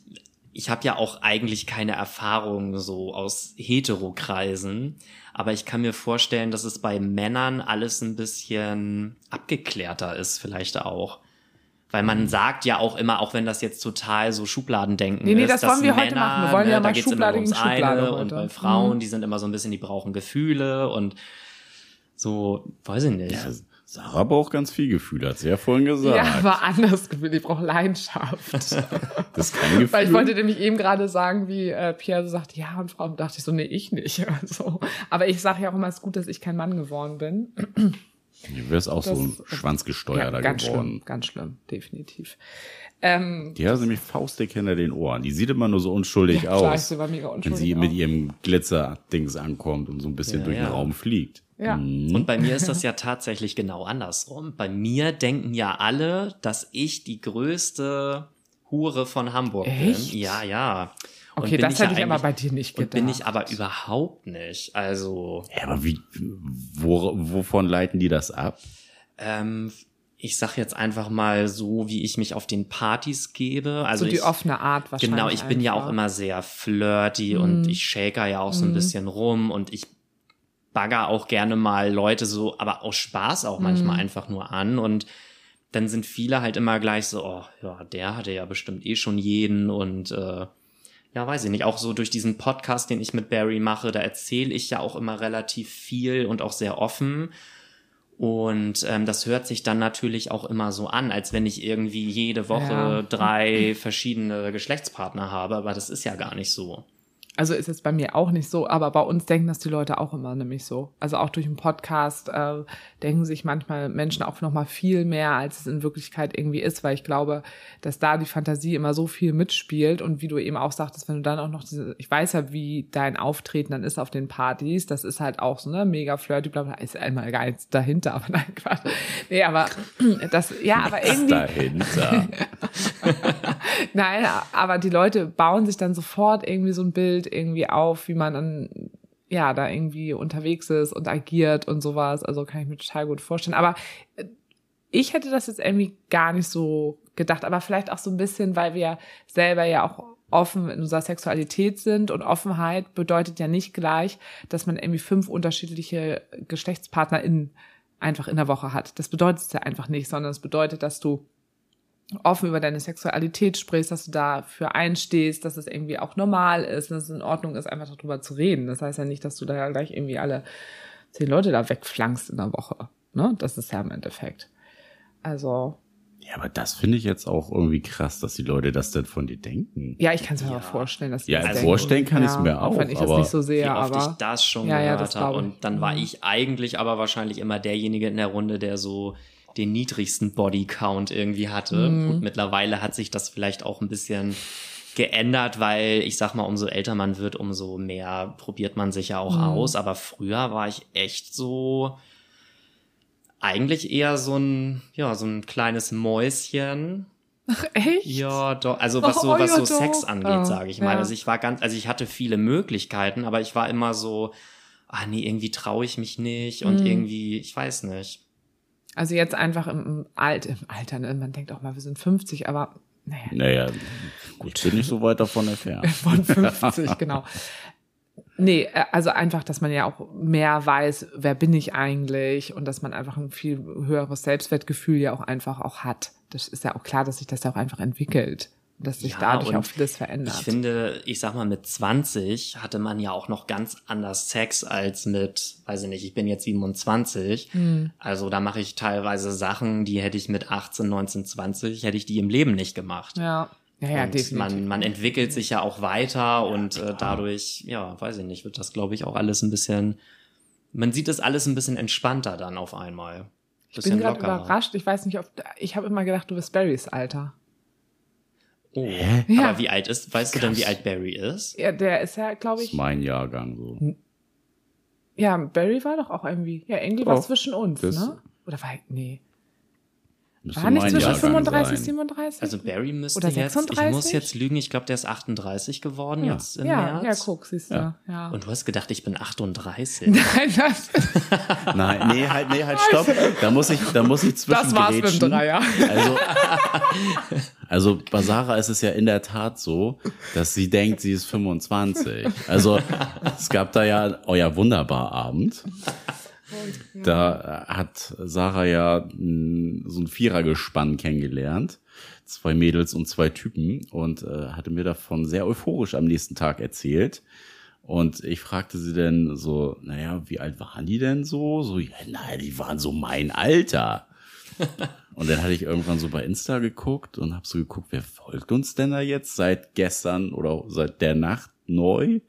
ich habe ja auch eigentlich keine Erfahrung so aus Heterokreisen, aber ich kann mir vorstellen, dass es bei Männern alles ein bisschen abgeklärter ist, vielleicht auch. Weil Mhm. man sagt ja auch immer, auch wenn das jetzt total so Schubladendenken Nee, nee, ist, das dass wollen wir Männer, heute machen. Wir wollen ja ne, da mal geht's immer Schublade ums gegen Schublade eine heute. und bei Frauen, Mhm. die sind immer so ein bisschen, die brauchen Gefühle und so, weiß ich nicht. Ja, Sarah braucht ganz viel Gefühl, hat sie ja vorhin gesagt. Ja, aber anderes Gefühl. Ich brauche Leidenschaft. *laughs* das ist kein Gefühl. Weil ich wollte nämlich eben gerade sagen, wie äh, Pierre so sagt, ja, und Frauen dachte ich so, nee, ich nicht. *laughs* Also, aber ich sage ja auch immer, es ist gut, dass ich kein Mann geworden bin. Du wirst auch so ein Das- Schwanzgesteuerter ganz geworden. schlimm, ganz schlimm, definitiv. Ähm, Die hat nämlich faustdick hinter den Ohren. Die sieht immer nur so unschuldig ja, klar, aus, sehe bei mega wenn unschuldig sie mit aus. ihrem Glitzer-Dings ankommt und so ein bisschen Ja, durch ja. den Raum fliegt. Ja. Mhm. Und bei mir ist das ja *laughs* tatsächlich genau andersrum. Bei mir denken ja alle, dass ich die größte Hure von Hamburg Echt? bin. Ja, ja. Okay, das hätte ich aber bei dir nicht Und gedacht. bin ich aber überhaupt nicht. Also, Ja, aber wie, wo, wovon leiten die das ab? ähm, ich sag jetzt einfach mal so, wie ich mich auf den Partys gebe. Also so die ich, offene Art wahrscheinlich. Genau, ich bin ja auch einfach. immer sehr flirty Mhm. und ich shaker ja auch so ein Mhm. bisschen rum und ich bagger auch gerne mal Leute so, aber aus Spaß auch manchmal Mhm. einfach nur an und dann sind viele halt immer gleich so, oh ja, der hatte ja bestimmt eh schon jeden und äh, ja, weiß ich nicht, auch so durch diesen Podcast, den ich mit Barry mache, da erzähle ich ja auch immer relativ viel und auch sehr offen. Und ähm, das hört sich dann natürlich auch immer so an, als wenn ich irgendwie jede Woche Ja. drei verschiedene Geschlechtspartner habe, aber das ist ja gar nicht so. Also ist es bei mir auch nicht so, aber bei uns denken das die Leute auch immer nämlich so. Also auch durch den Podcast äh, denken sich manchmal Menschen auch noch mal viel mehr, als es in Wirklichkeit irgendwie ist, weil ich glaube, dass da die Fantasie immer so viel mitspielt und wie du eben auch sagtest, wenn du dann auch noch diese, ich weiß ja, wie dein Auftreten dann ist auf den Partys, das ist halt auch so, ne, mega flirty, bla bla, ist einmal gar nichts dahinter, aber nein, Quatsch. Nee, aber das, ja, aber irgendwie, dahinter? *laughs* Nein, aber die Leute bauen sich dann sofort irgendwie so ein Bild irgendwie auf, wie man dann ja da irgendwie unterwegs ist und agiert und sowas. Also kann ich mir total gut vorstellen. Aber äh, ich hätte das jetzt irgendwie gar nicht so gedacht, aber vielleicht auch so ein bisschen, weil wir selber ja auch offen in unserer Sexualität sind und Offenheit bedeutet ja nicht gleich, dass man irgendwie fünf unterschiedliche GeschlechtspartnerInnen einfach in der Woche hat. Das bedeutet es ja einfach nicht, sondern es bedeutet, dass du offen über deine Sexualität sprichst, dass du dafür einstehst, dass es irgendwie auch normal ist, dass es in Ordnung ist, einfach darüber zu reden. Das heißt ja nicht, dass du da gleich irgendwie alle zehn Leute da wegflankst in der Woche. Ne? Das ist ja im Endeffekt. Also, Ja, aber das finde ich jetzt auch irgendwie krass, dass die Leute das denn von dir denken. ja, ich kann es mir Ja. auch vorstellen, dass die Ja, das also denken. vorstellen kann ich's mir Auch wenn ich das aber nicht so sehe, Wie oft aber ich das schon Ja, ja, gehört das habe. ich. Und dann war Mhm. ich eigentlich aber wahrscheinlich immer derjenige in der Runde, der so den niedrigsten Bodycount irgendwie hatte. Mhm. Gut, mittlerweile hat sich das vielleicht auch ein bisschen geändert, weil ich sag mal, umso älter man wird, umso mehr probiert man sich ja auch Mhm. aus. Aber früher war ich echt so eigentlich eher so ein, ja, so ein kleines Mäuschen. echt? Ja, doch. Also was so, Oh, was so Sex doch. angeht, Ah, sage ich mal. ja. Also ich war ganz, also ich hatte viele Möglichkeiten, aber ich war immer so, ah nee, irgendwie traue ich mich nicht und Mhm. irgendwie, ich weiß nicht. Also jetzt einfach im, Alt, im Alter, ne? man denkt auch mal, wir sind 50, aber naja, Naja, ich bin nicht so weit davon entfernt. *laughs* von 50, genau. Nee, äh, also einfach, dass man ja auch mehr weiß, wer bin ich eigentlich und dass man einfach ein viel höheres Selbstwertgefühl ja auch einfach auch hat. Das ist ja auch klar, dass sich das ja auch einfach entwickelt. Dass sich Ja, dadurch auch vieles verändert. Ich finde, ich sag mal, mit 20 hatte man ja auch noch ganz anders Sex als mit, weiß ich nicht, ich bin jetzt 27. Hm. Also da mache ich teilweise Sachen, die hätte ich mit 18, 19, 20, hätte ich die im Leben nicht gemacht. ja, ja, ja und definitiv. man, man entwickelt sich ja auch weiter und äh, dadurch, ja, weiß ich nicht, wird das, glaube ich, auch alles ein bisschen, man sieht das alles ein bisschen entspannter dann auf einmal. ich bin gerade überrascht. Ich weiß nicht, ob ich habe immer gedacht, du bist Barrys Alter. Oh. Ja. Aber wie alt ist, weißt du denn, wie alt Barry ist? Ja, der ist ja, glaube Das ist ich. mein Jahrgang so. Ja, Barry war doch auch irgendwie. Ja, irgendwie war Oh, zwischen uns, das- ne? Oder war nee. Müsste War nicht zwischen Jahrgang 35, sein. 37? Also Barry müsste Oder jetzt, ich 36? muss jetzt lügen, ich glaube, der ist 38 geworden Ja. jetzt im ja, ja, März. guck, siehst du. Ja. Ja. Und du hast gedacht, ich bin 38. *laughs* Nein, das, *laughs* Nein, nee, halt, nee, halt, stopp. Da muss ich, da muss ich zwischen das war's mit dem Dreier. Also, *laughs* also bei Sarah ist es ja in der Tat so, dass sie denkt, sie ist 25. Also es gab da ja euer wunderbar Abend. Da hat Sarah ja mh, so ein Vierergespann kennengelernt. Zwei Mädels und zwei Typen und äh, hatte mir davon sehr euphorisch am nächsten Tag erzählt. Und ich fragte sie dann so, naja, wie alt waren die denn so? So, ja, nein, die waren so mein Alter. *laughs* Und dann hatte ich irgendwann so bei Insta geguckt und habe so geguckt, wer folgt uns denn da jetzt seit gestern oder seit der Nacht neu?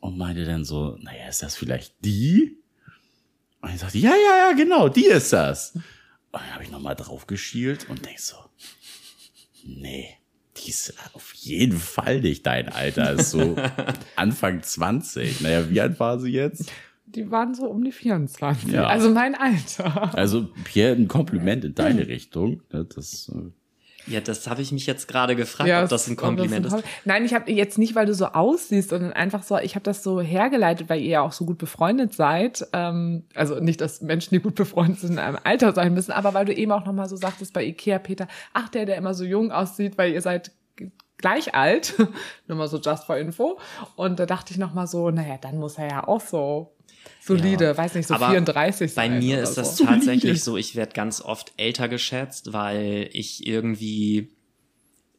Und meinte dann so, naja, ist das vielleicht die? Und ich sagte, ja, ja, ja, genau, die ist das. Und dann habe ich nochmal drauf geschielt und denk so, nee, die ist auf jeden Fall nicht dein Alter. Ist so *laughs* Anfang 20. Naja, wie alt war sie jetzt? Die waren so um die 24. Ja. Also mein Alter. Also, Pierre, ein Kompliment in deine Richtung. ne, Das, äh, Ja, das habe ich mich jetzt gerade gefragt, ob das ein Kompliment das ein ist. Nein, ich habe jetzt nicht, weil du so aussiehst, sondern einfach so, ich habe das so hergeleitet, weil ihr ja auch so gut befreundet seid. Ähm, also nicht, dass Menschen, die gut befreundet sind, in einem Alter sein müssen, aber weil du eben auch nochmal so sagtest bei Ikea, Peter, ach, der, der immer so jung aussieht, weil ihr seid gleich alt. *laughs* Nur mal so just for info. Und da dachte ich nochmal so, naja, dann muss er ja auch so solide, Ja. weiß nicht, so Aber 34 Bei sein. mir oder ist das so. tatsächlich so, ich werde ganz oft älter geschätzt, weil ich irgendwie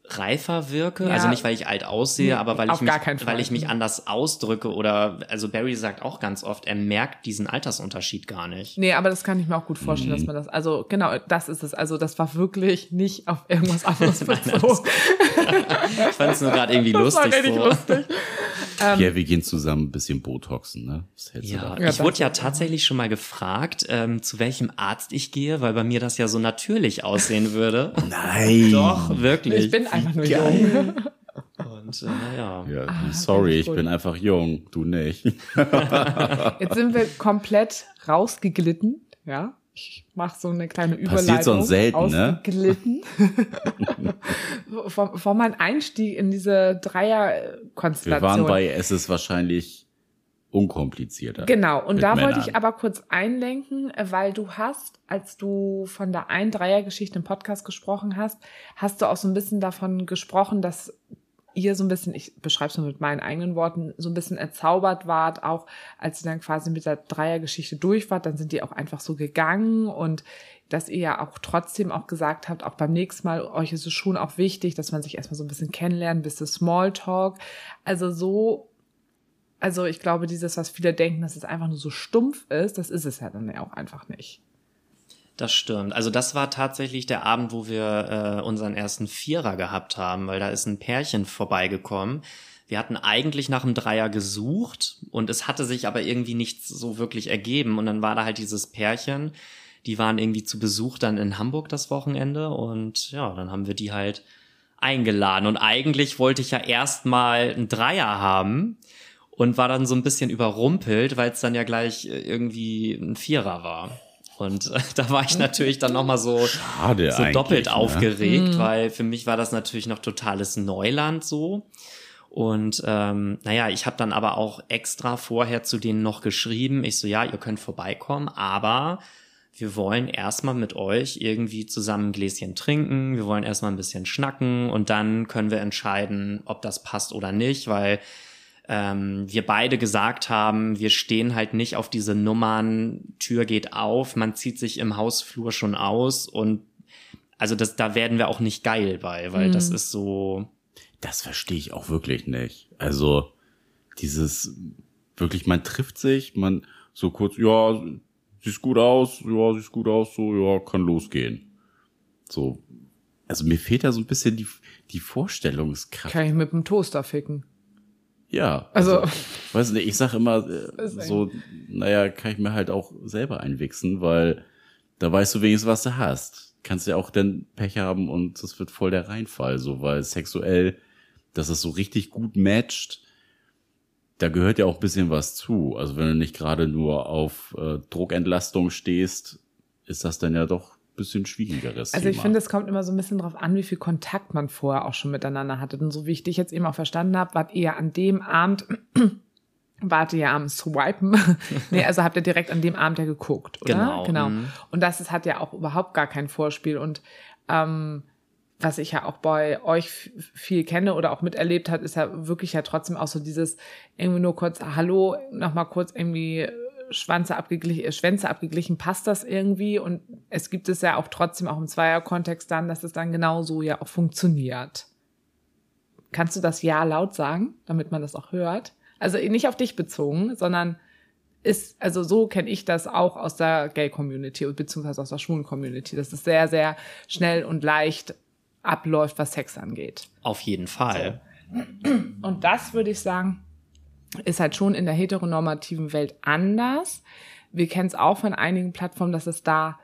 reifer wirke. Ja. Also nicht, weil ich alt aussehe, Nee, aber weil ich, mich, weil ich mich anders ausdrücke oder, also Barry sagt auch ganz oft, er merkt diesen Altersunterschied gar nicht. Nee, aber das kann ich mir auch gut vorstellen, dass man das, also genau, das ist es. Also das war wirklich nicht auf irgendwas *laughs* anderes bezogen. Ich *laughs* fand es nur gerade irgendwie Das war lustig richtig so. lustig. *laughs* Pierre, wir gehen zusammen ein bisschen Botoxen, ne? Was hältst Ja, du Ja, ich wurde ja tatsächlich schon mal gefragt, ähm, zu welchem Arzt ich gehe, weil bei mir das ja so natürlich aussehen würde. da? *laughs* Nein. Doch, wirklich. Ich bin einfach nur jung. Und äh, naja. Ja, Ah, sorry, ich bin einfach jung, du nicht. Jetzt sind wir komplett rausgeglitten, ja. Ich mache so eine kleine Überleitung. Passiert sonst selten, ne? *laughs* Vor, vor meinem Einstieg in diese Wir Dreierkonstellation. waren bei, es ist wahrscheinlich unkomplizierter. Genau, und da wollte Männern. ich aber kurz einlenken, weil du hast, als du von der Ein-Dreier-Geschichte im Podcast gesprochen hast, hast du auch so ein bisschen davon gesprochen, dass ihr so ein bisschen, ich beschreibe es nur mit meinen eigenen Worten, so ein bisschen erzaubert wart, auch als ihr dann quasi mit der Dreiergeschichte durch wart, dann sind die auch einfach so gegangen und dass ihr ja auch trotzdem auch gesagt habt, auch beim nächsten Mal, euch ist es schon auch wichtig, dass man sich erstmal so ein bisschen kennenlernt, ein bisschen Smalltalk. Also so also ich glaube, dieses, was viele denken, dass es einfach nur so stumpf ist, das ist es ja dann ja auch einfach nicht. Das stimmt. Also das war tatsächlich der Abend, wo wir äh, unseren ersten Vierer gehabt haben, weil da ist ein Pärchen vorbeigekommen. Wir hatten eigentlich nach einem Dreier gesucht und es hatte sich aber irgendwie nichts so wirklich ergeben. Und dann war da halt dieses Pärchen, die waren irgendwie zu Besuch dann in Hamburg das Wochenende und ja, dann haben wir die halt eingeladen. Und eigentlich wollte ich ja erstmal einen Dreier haben und war dann so ein bisschen überrumpelt, weil es dann ja gleich äh, irgendwie ein Vierer war. Und äh, *laughs* da war ich natürlich dann nochmal so, Schade so doppelt ne? aufgeregt, weil für mich war das natürlich noch totales Neuland so. Und ähm, naja, ich habe dann aber auch extra vorher zu denen noch geschrieben. Ich so, ja, ihr könnt vorbeikommen, aber wir wollen erstmal mit euch irgendwie zusammen ein Gläschen trinken, wir wollen erstmal ein bisschen schnacken und dann können wir entscheiden, ob das passt oder nicht, weil ähm, wir beide gesagt haben, wir stehen halt nicht auf diese Nummern, Tür geht auf, man zieht sich im Hausflur schon aus und also das, da werden wir auch nicht geil bei, weil mhm. das ist so. Das verstehe ich auch wirklich nicht. Also dieses wirklich, man trifft sich, man so kurz, ja, siehst gut aus, ja, siehst gut aus, so, ja, kann losgehen. So, also mir fehlt da so ein bisschen die, die Vorstellungskraft. Kann ich mit dem Toaster ficken? Ja. Also, also weiß nicht, ich sag immer äh, *laughs* so, naja, kann ich mir halt auch selber einwichsen, weil da weißt du wenigstens, was du hast. Kannst ja auch dann Pech haben und das wird voll der Reinfall, so, weil sexuell, dass es so richtig gut matcht, da gehört ja auch ein bisschen was zu. Also wenn du nicht gerade nur auf äh, Druckentlastung stehst, ist das dann ja doch bisschen schwierigeres. Also ich finde, es kommt immer so ein bisschen drauf an, wie viel Kontakt man vorher auch schon miteinander hatte. Und so wie ich dich jetzt eben auch verstanden habe, wart ihr an dem Abend, *clears throat* wart ihr am Swipen. *laughs* nee, also habt ihr direkt an dem Abend ja geguckt, oder? Genau. genau. Mhm. Und das ist, hat ja auch überhaupt gar kein Vorspiel. Und ähm, was ich ja auch bei euch viel kenne oder auch miterlebt hat, ist ja wirklich ja trotzdem auch so dieses irgendwie nur kurz Hallo, nochmal kurz irgendwie Schwanze abgeglichen, äh, Schwänze abgeglichen, passt das irgendwie? Und es gibt es ja auch trotzdem auch im Zweierkontext dann, dass es dann genauso ja auch funktioniert. Kannst du das Ja laut sagen, damit man das auch hört? Also nicht auf dich bezogen, sondern ist, also so kenne ich das auch aus der Gay-Community beziehungsweise aus der schwulen Community. Das ist sehr, sehr schnell und leicht abläuft, was Sex angeht. Auf jeden Fall. So. Und das würde ich sagen, ist halt schon in der heteronormativen Welt anders. Wir kennen es auch von einigen Plattformen, dass es da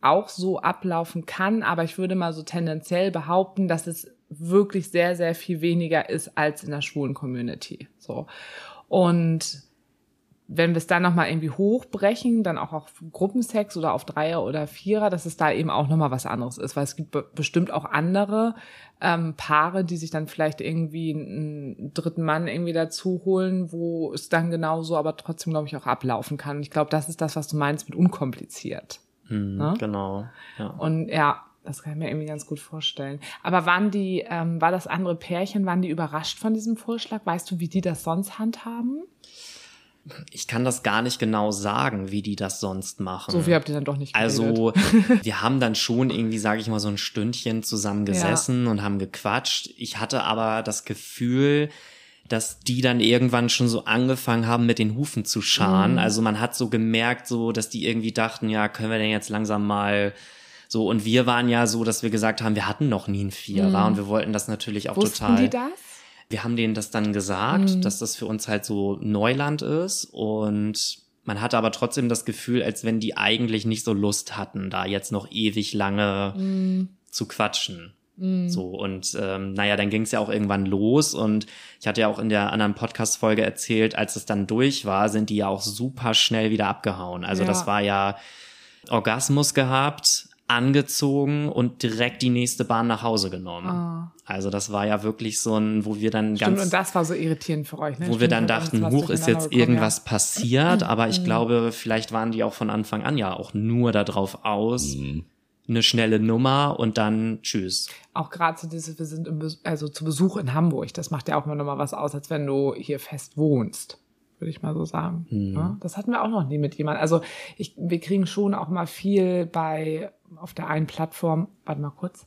auch so ablaufen kann, aber ich würde mal so tendenziell behaupten, dass es wirklich sehr, sehr viel weniger ist als in der schwulen Community. So. Und wenn wir es dann nochmal irgendwie hochbrechen, dann auch auf Gruppensex oder auf Dreier oder Vierer, dass es da eben auch nochmal was anderes ist, weil es gibt bestimmt auch andere ähm, Paare, die sich dann vielleicht irgendwie einen dritten Mann irgendwie dazu holen, wo es dann genauso aber trotzdem, glaube ich, auch ablaufen kann. Ich glaube, das ist das, was du meinst mit unkompliziert. Mhm, ne? Genau. Ja. Und ja, das kann ich mir irgendwie ganz gut vorstellen. Aber waren die, ähm, war das andere Pärchen, waren die überrascht von diesem Vorschlag? Weißt du, wie die das sonst handhaben? Ich kann das gar nicht genau sagen, wie die das sonst machen. So viel habt ihr dann doch nicht geredet. Also, wir haben dann schon irgendwie, sage ich mal, so ein Stündchen zusammen gesessen ja. und haben gequatscht. Ich hatte aber das Gefühl, dass die dann irgendwann schon so angefangen haben, mit den Hufen zu scharen. Mhm. Also man hat so gemerkt, so, dass die irgendwie dachten, ja, können wir denn jetzt langsam mal so, und wir waren ja so, dass wir gesagt haben, wir hatten noch nie einen Vierer mhm. und wir wollten das natürlich auch Wussten total. Die das? Wir haben denen das dann gesagt, mhm. dass das für uns halt so Neuland ist und man hatte aber trotzdem das Gefühl, als wenn die eigentlich nicht so Lust hatten, da jetzt noch ewig lange mhm. zu quatschen. Mhm. So, und ähm, naja, dann ging es ja auch irgendwann los und ich hatte ja auch in der anderen Podcast-Folge erzählt, als es dann durch war, sind die ja auch super schnell wieder abgehauen. Also ja. das war ja Orgasmus gehabt, angezogen und direkt die nächste Bahn nach Hause genommen. Oh. Also das war ja wirklich so ein, wo wir dann Stimmt, ganz... und das war so irritierend für euch, ne? Wo Stimmt, wir dann dachten, huch, ist jetzt irgendwas ja. passiert, *clears throat* aber ich mhm. glaube, vielleicht waren die auch von Anfang an ja auch nur darauf aus, mhm. eine schnelle Nummer und dann tschüss. Auch gerade so diese, wir sind im, also zu Besuch in Hamburg, das macht ja auch immer noch mal was aus, als wenn du hier fest wohnst würde ich mal so sagen. Mhm. Ja, das hatten wir auch noch nie mit jemandem. Also ich, wir kriegen schon auch mal viel bei auf der einen Plattform, warte mal kurz.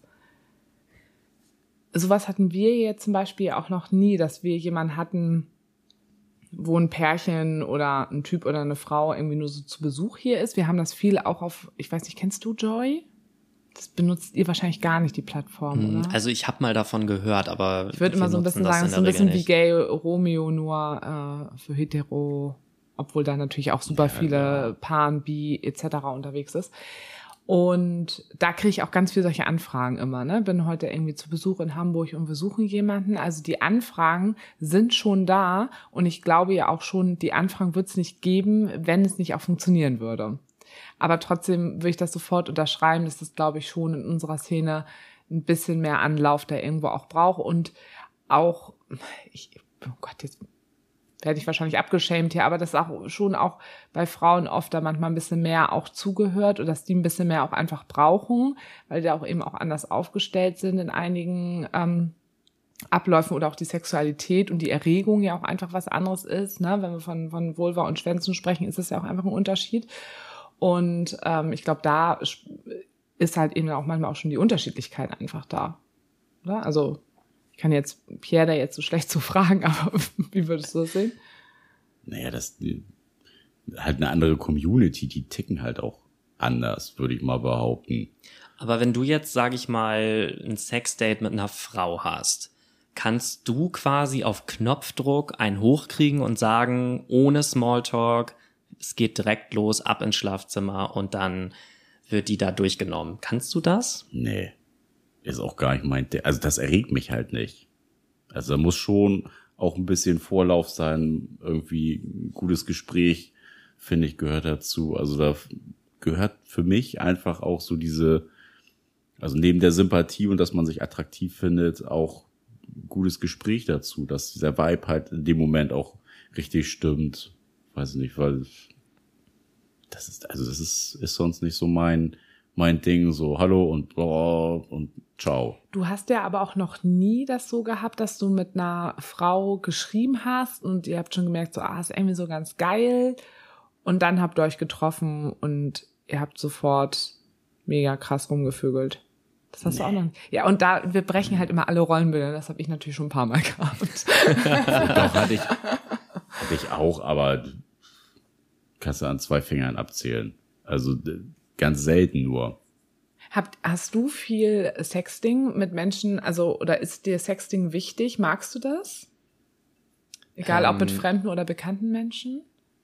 Sowas hatten wir jetzt zum Beispiel auch noch nie, dass wir jemanden hatten, wo ein Pärchen oder ein Typ oder eine Frau irgendwie nur so zu Besuch hier ist. Wir haben das viel auch auf, ich weiß nicht, kennst du Joy? Das benutzt ihr wahrscheinlich gar nicht, die Plattform, hm, oder? Also ich habe mal davon gehört, aber ich würde immer so ein bisschen sagen, es ist ein bisschen wie Gay Romeo, nur äh, für hetero, obwohl da natürlich auch super ja, viele ja. Pan, Bi etc. unterwegs ist. Und da kriege ich auch ganz viele solche Anfragen immer. Ne? Bin heute irgendwie zu Besuch in Hamburg und wir suchen jemanden. Also die Anfragen sind schon da und ich glaube ja auch schon, die Anfragen wird es nicht geben, wenn es nicht auch funktionieren würde. Aber trotzdem würde ich das sofort unterschreiben, dass das, glaube ich, schon in unserer Szene ein bisschen mehr Anlauf da irgendwo auch braucht und auch, ich, oh Gott, jetzt werde ich wahrscheinlich abgeschämt hier, aber das auch schon auch bei Frauen oft da manchmal ein bisschen mehr auch zugehört oder dass die ein bisschen mehr auch einfach brauchen, weil die auch eben auch anders aufgestellt sind in einigen ähm, Abläufen oder auch die Sexualität und die Erregung ja auch einfach was anderes ist. Ne? Wenn wir von, von Vulva und Schwänzen sprechen, ist es ja auch einfach ein Unterschied. Und ähm, ich glaube, da ist halt eben auch manchmal auch schon die Unterschiedlichkeit einfach da. Oder? Also ich kann jetzt Pierre da jetzt so schlecht zu fragen, *laughs* aber wie würdest du das sehen? Naja, das halt eine andere Community, die ticken halt auch anders, würde ich mal behaupten. Aber wenn du jetzt, sag ich mal, ein Sexdate mit einer Frau hast, kannst du quasi auf Knopfdruck einen hochkriegen und sagen, ohne Smalltalk, es geht direkt los, ab ins Schlafzimmer und dann wird die da durchgenommen. Kannst du das? Nee. Ist auch gar nicht mein, also das erregt mich halt nicht. Also da muss schon auch ein bisschen Vorlauf sein, irgendwie ein gutes Gespräch, finde ich, gehört dazu. Also da gehört für mich einfach auch so diese, also neben der Sympathie und dass man sich attraktiv findet, auch gutes Gespräch dazu, dass dieser Vibe halt in dem Moment auch richtig stimmt. Weiß nicht, weil das ist, also das ist, ist sonst nicht so mein, mein Ding, so Hallo und oh, und ciao. Du hast ja aber auch noch nie das so gehabt, dass du mit einer Frau geschrieben hast und ihr habt schon gemerkt, so, ah, ist irgendwie so ganz geil. Und dann habt ihr euch getroffen und ihr habt sofort mega krass rumgevögelt. Das hast nee. du auch noch nicht. Ja, und da, wir brechen halt immer alle Rollenbilder. Das habe ich natürlich schon ein paar Mal *laughs* gehabt. Doch, hatte ich, hatte ich auch, aber kannst du an zwei Fingern abzählen. Also ganz selten nur. Habt, hast du viel Sexting mit Menschen, also, oder ist dir Sexting wichtig? Magst du das? Egal ähm, ob mit ähm. fremden oder bekannten Menschen?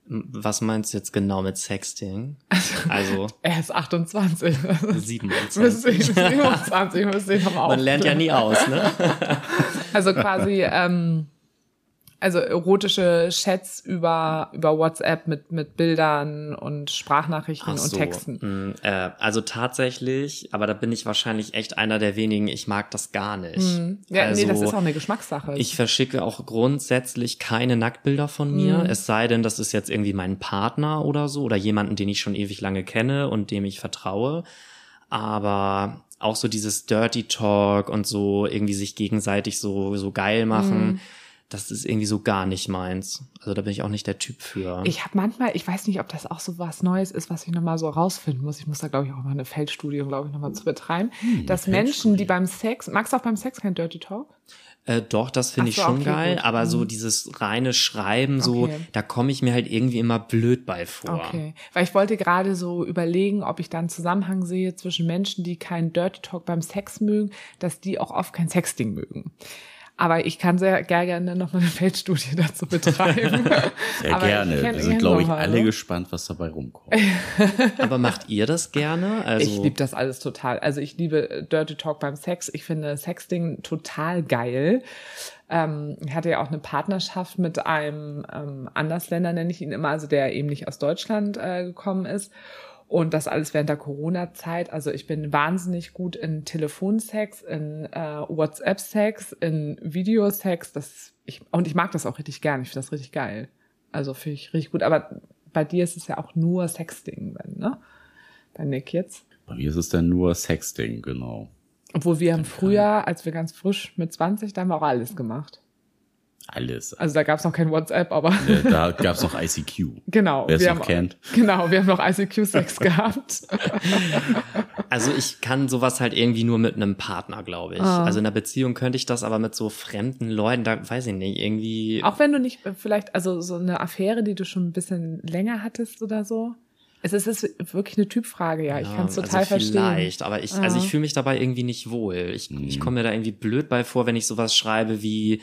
Was meinst du jetzt genau mit Sexting? *laughs* Also. er ist 28. 27. 27, wir sehen aber auch. Man lernt ja nie aus, ne? also quasi, ähm, also erotische Chats über, über WhatsApp mit, mit Bildern und Sprachnachrichten so, und Texten. Mh, äh, also tatsächlich, aber da bin ich wahrscheinlich echt einer der wenigen, ich mag das gar nicht. Mhm. Ja, also, nee, das ist auch eine Geschmackssache. Ich verschicke auch grundsätzlich keine Nacktbilder von mir, mhm. es sei denn, das ist jetzt irgendwie mein Partner oder so oder jemanden, den ich schon ewig lange kenne und dem ich vertraue. Aber auch so dieses Dirty Talk und so irgendwie sich gegenseitig so, so geil machen. Das ist irgendwie so gar nicht meins. Also da bin ich auch nicht der Typ für. Ich habe manchmal, ich weiß nicht, ob das auch so was Neues ist, was ich nochmal so rausfinden muss. Ich muss da, glaube ich, auch mal eine Feldstudie, glaube ich, nochmal zu betreiben. Hm, dass Menschen, die beim Sex, magst du auch beim Sex kein Dirty Talk? Äh, doch, das finde ich schon okay, geil, gut. aber so mhm. dieses reine Schreiben, so, okay. da komme ich mir halt irgendwie immer blöd bei vor. Okay, weil ich wollte gerade so überlegen, ob ich da einen Zusammenhang sehe zwischen Menschen, die keinen Dirty Talk beim Sex mögen, dass die auch oft kein Sexting mögen. Aber ich kann sehr gerne noch mal eine Feldstudie *laughs* dazu betreiben. Sehr Aber gerne. Wir sind, glaube ich, alle gespannt, was dabei rumkommt. *laughs* Aber macht ihr das gerne? Also ich liebe das alles total. Also ich liebe Dirty Talk beim Sex. Ich finde Sexting total geil. Ähm, ich hatte ja auch eine Partnerschaft mit einem ähm, Andersländer, nenne ich ihn immer, also der eben nicht aus Deutschland äh, gekommen ist. Und das alles während der Corona-Zeit. Also ich bin wahnsinnig gut in Telefonsex, in äh, WhatsApp-Sex, in Videosex. Das ich, und ich mag das auch richtig gern. Ich finde das richtig geil. Also finde ich richtig gut. Aber bei dir ist es ja auch nur Sexting, wenn, ne? Bei Nick jetzt. Bei mir ist es dann nur Sexting, genau. Obwohl wir haben früher, als wir ganz frisch mit 20, da haben wir auch alles gemacht alles. Also da gab es noch kein WhatsApp, aber. Ja, da gab es noch ICQ. *laughs* Genau. Wer es noch kennt. Genau, wir haben noch ICQ-Sex *laughs* gehabt. Also ich kann sowas halt irgendwie nur mit einem Partner, glaube ich. Ah. Also in einer Beziehung könnte ich das, aber mit so fremden Leuten, da weiß ich nicht, irgendwie. Auch wenn du nicht äh, vielleicht, also so eine Affäre, die du schon ein bisschen länger hattest oder so. Es ist, es ist wirklich eine Typfrage, ja. Ich kann es total also vielleicht, verstehen. Vielleicht, aber ich, also ich fühle mich dabei irgendwie nicht wohl. Ich, mhm. ich komme mir da irgendwie blöd bei vor, wenn ich sowas schreibe wie,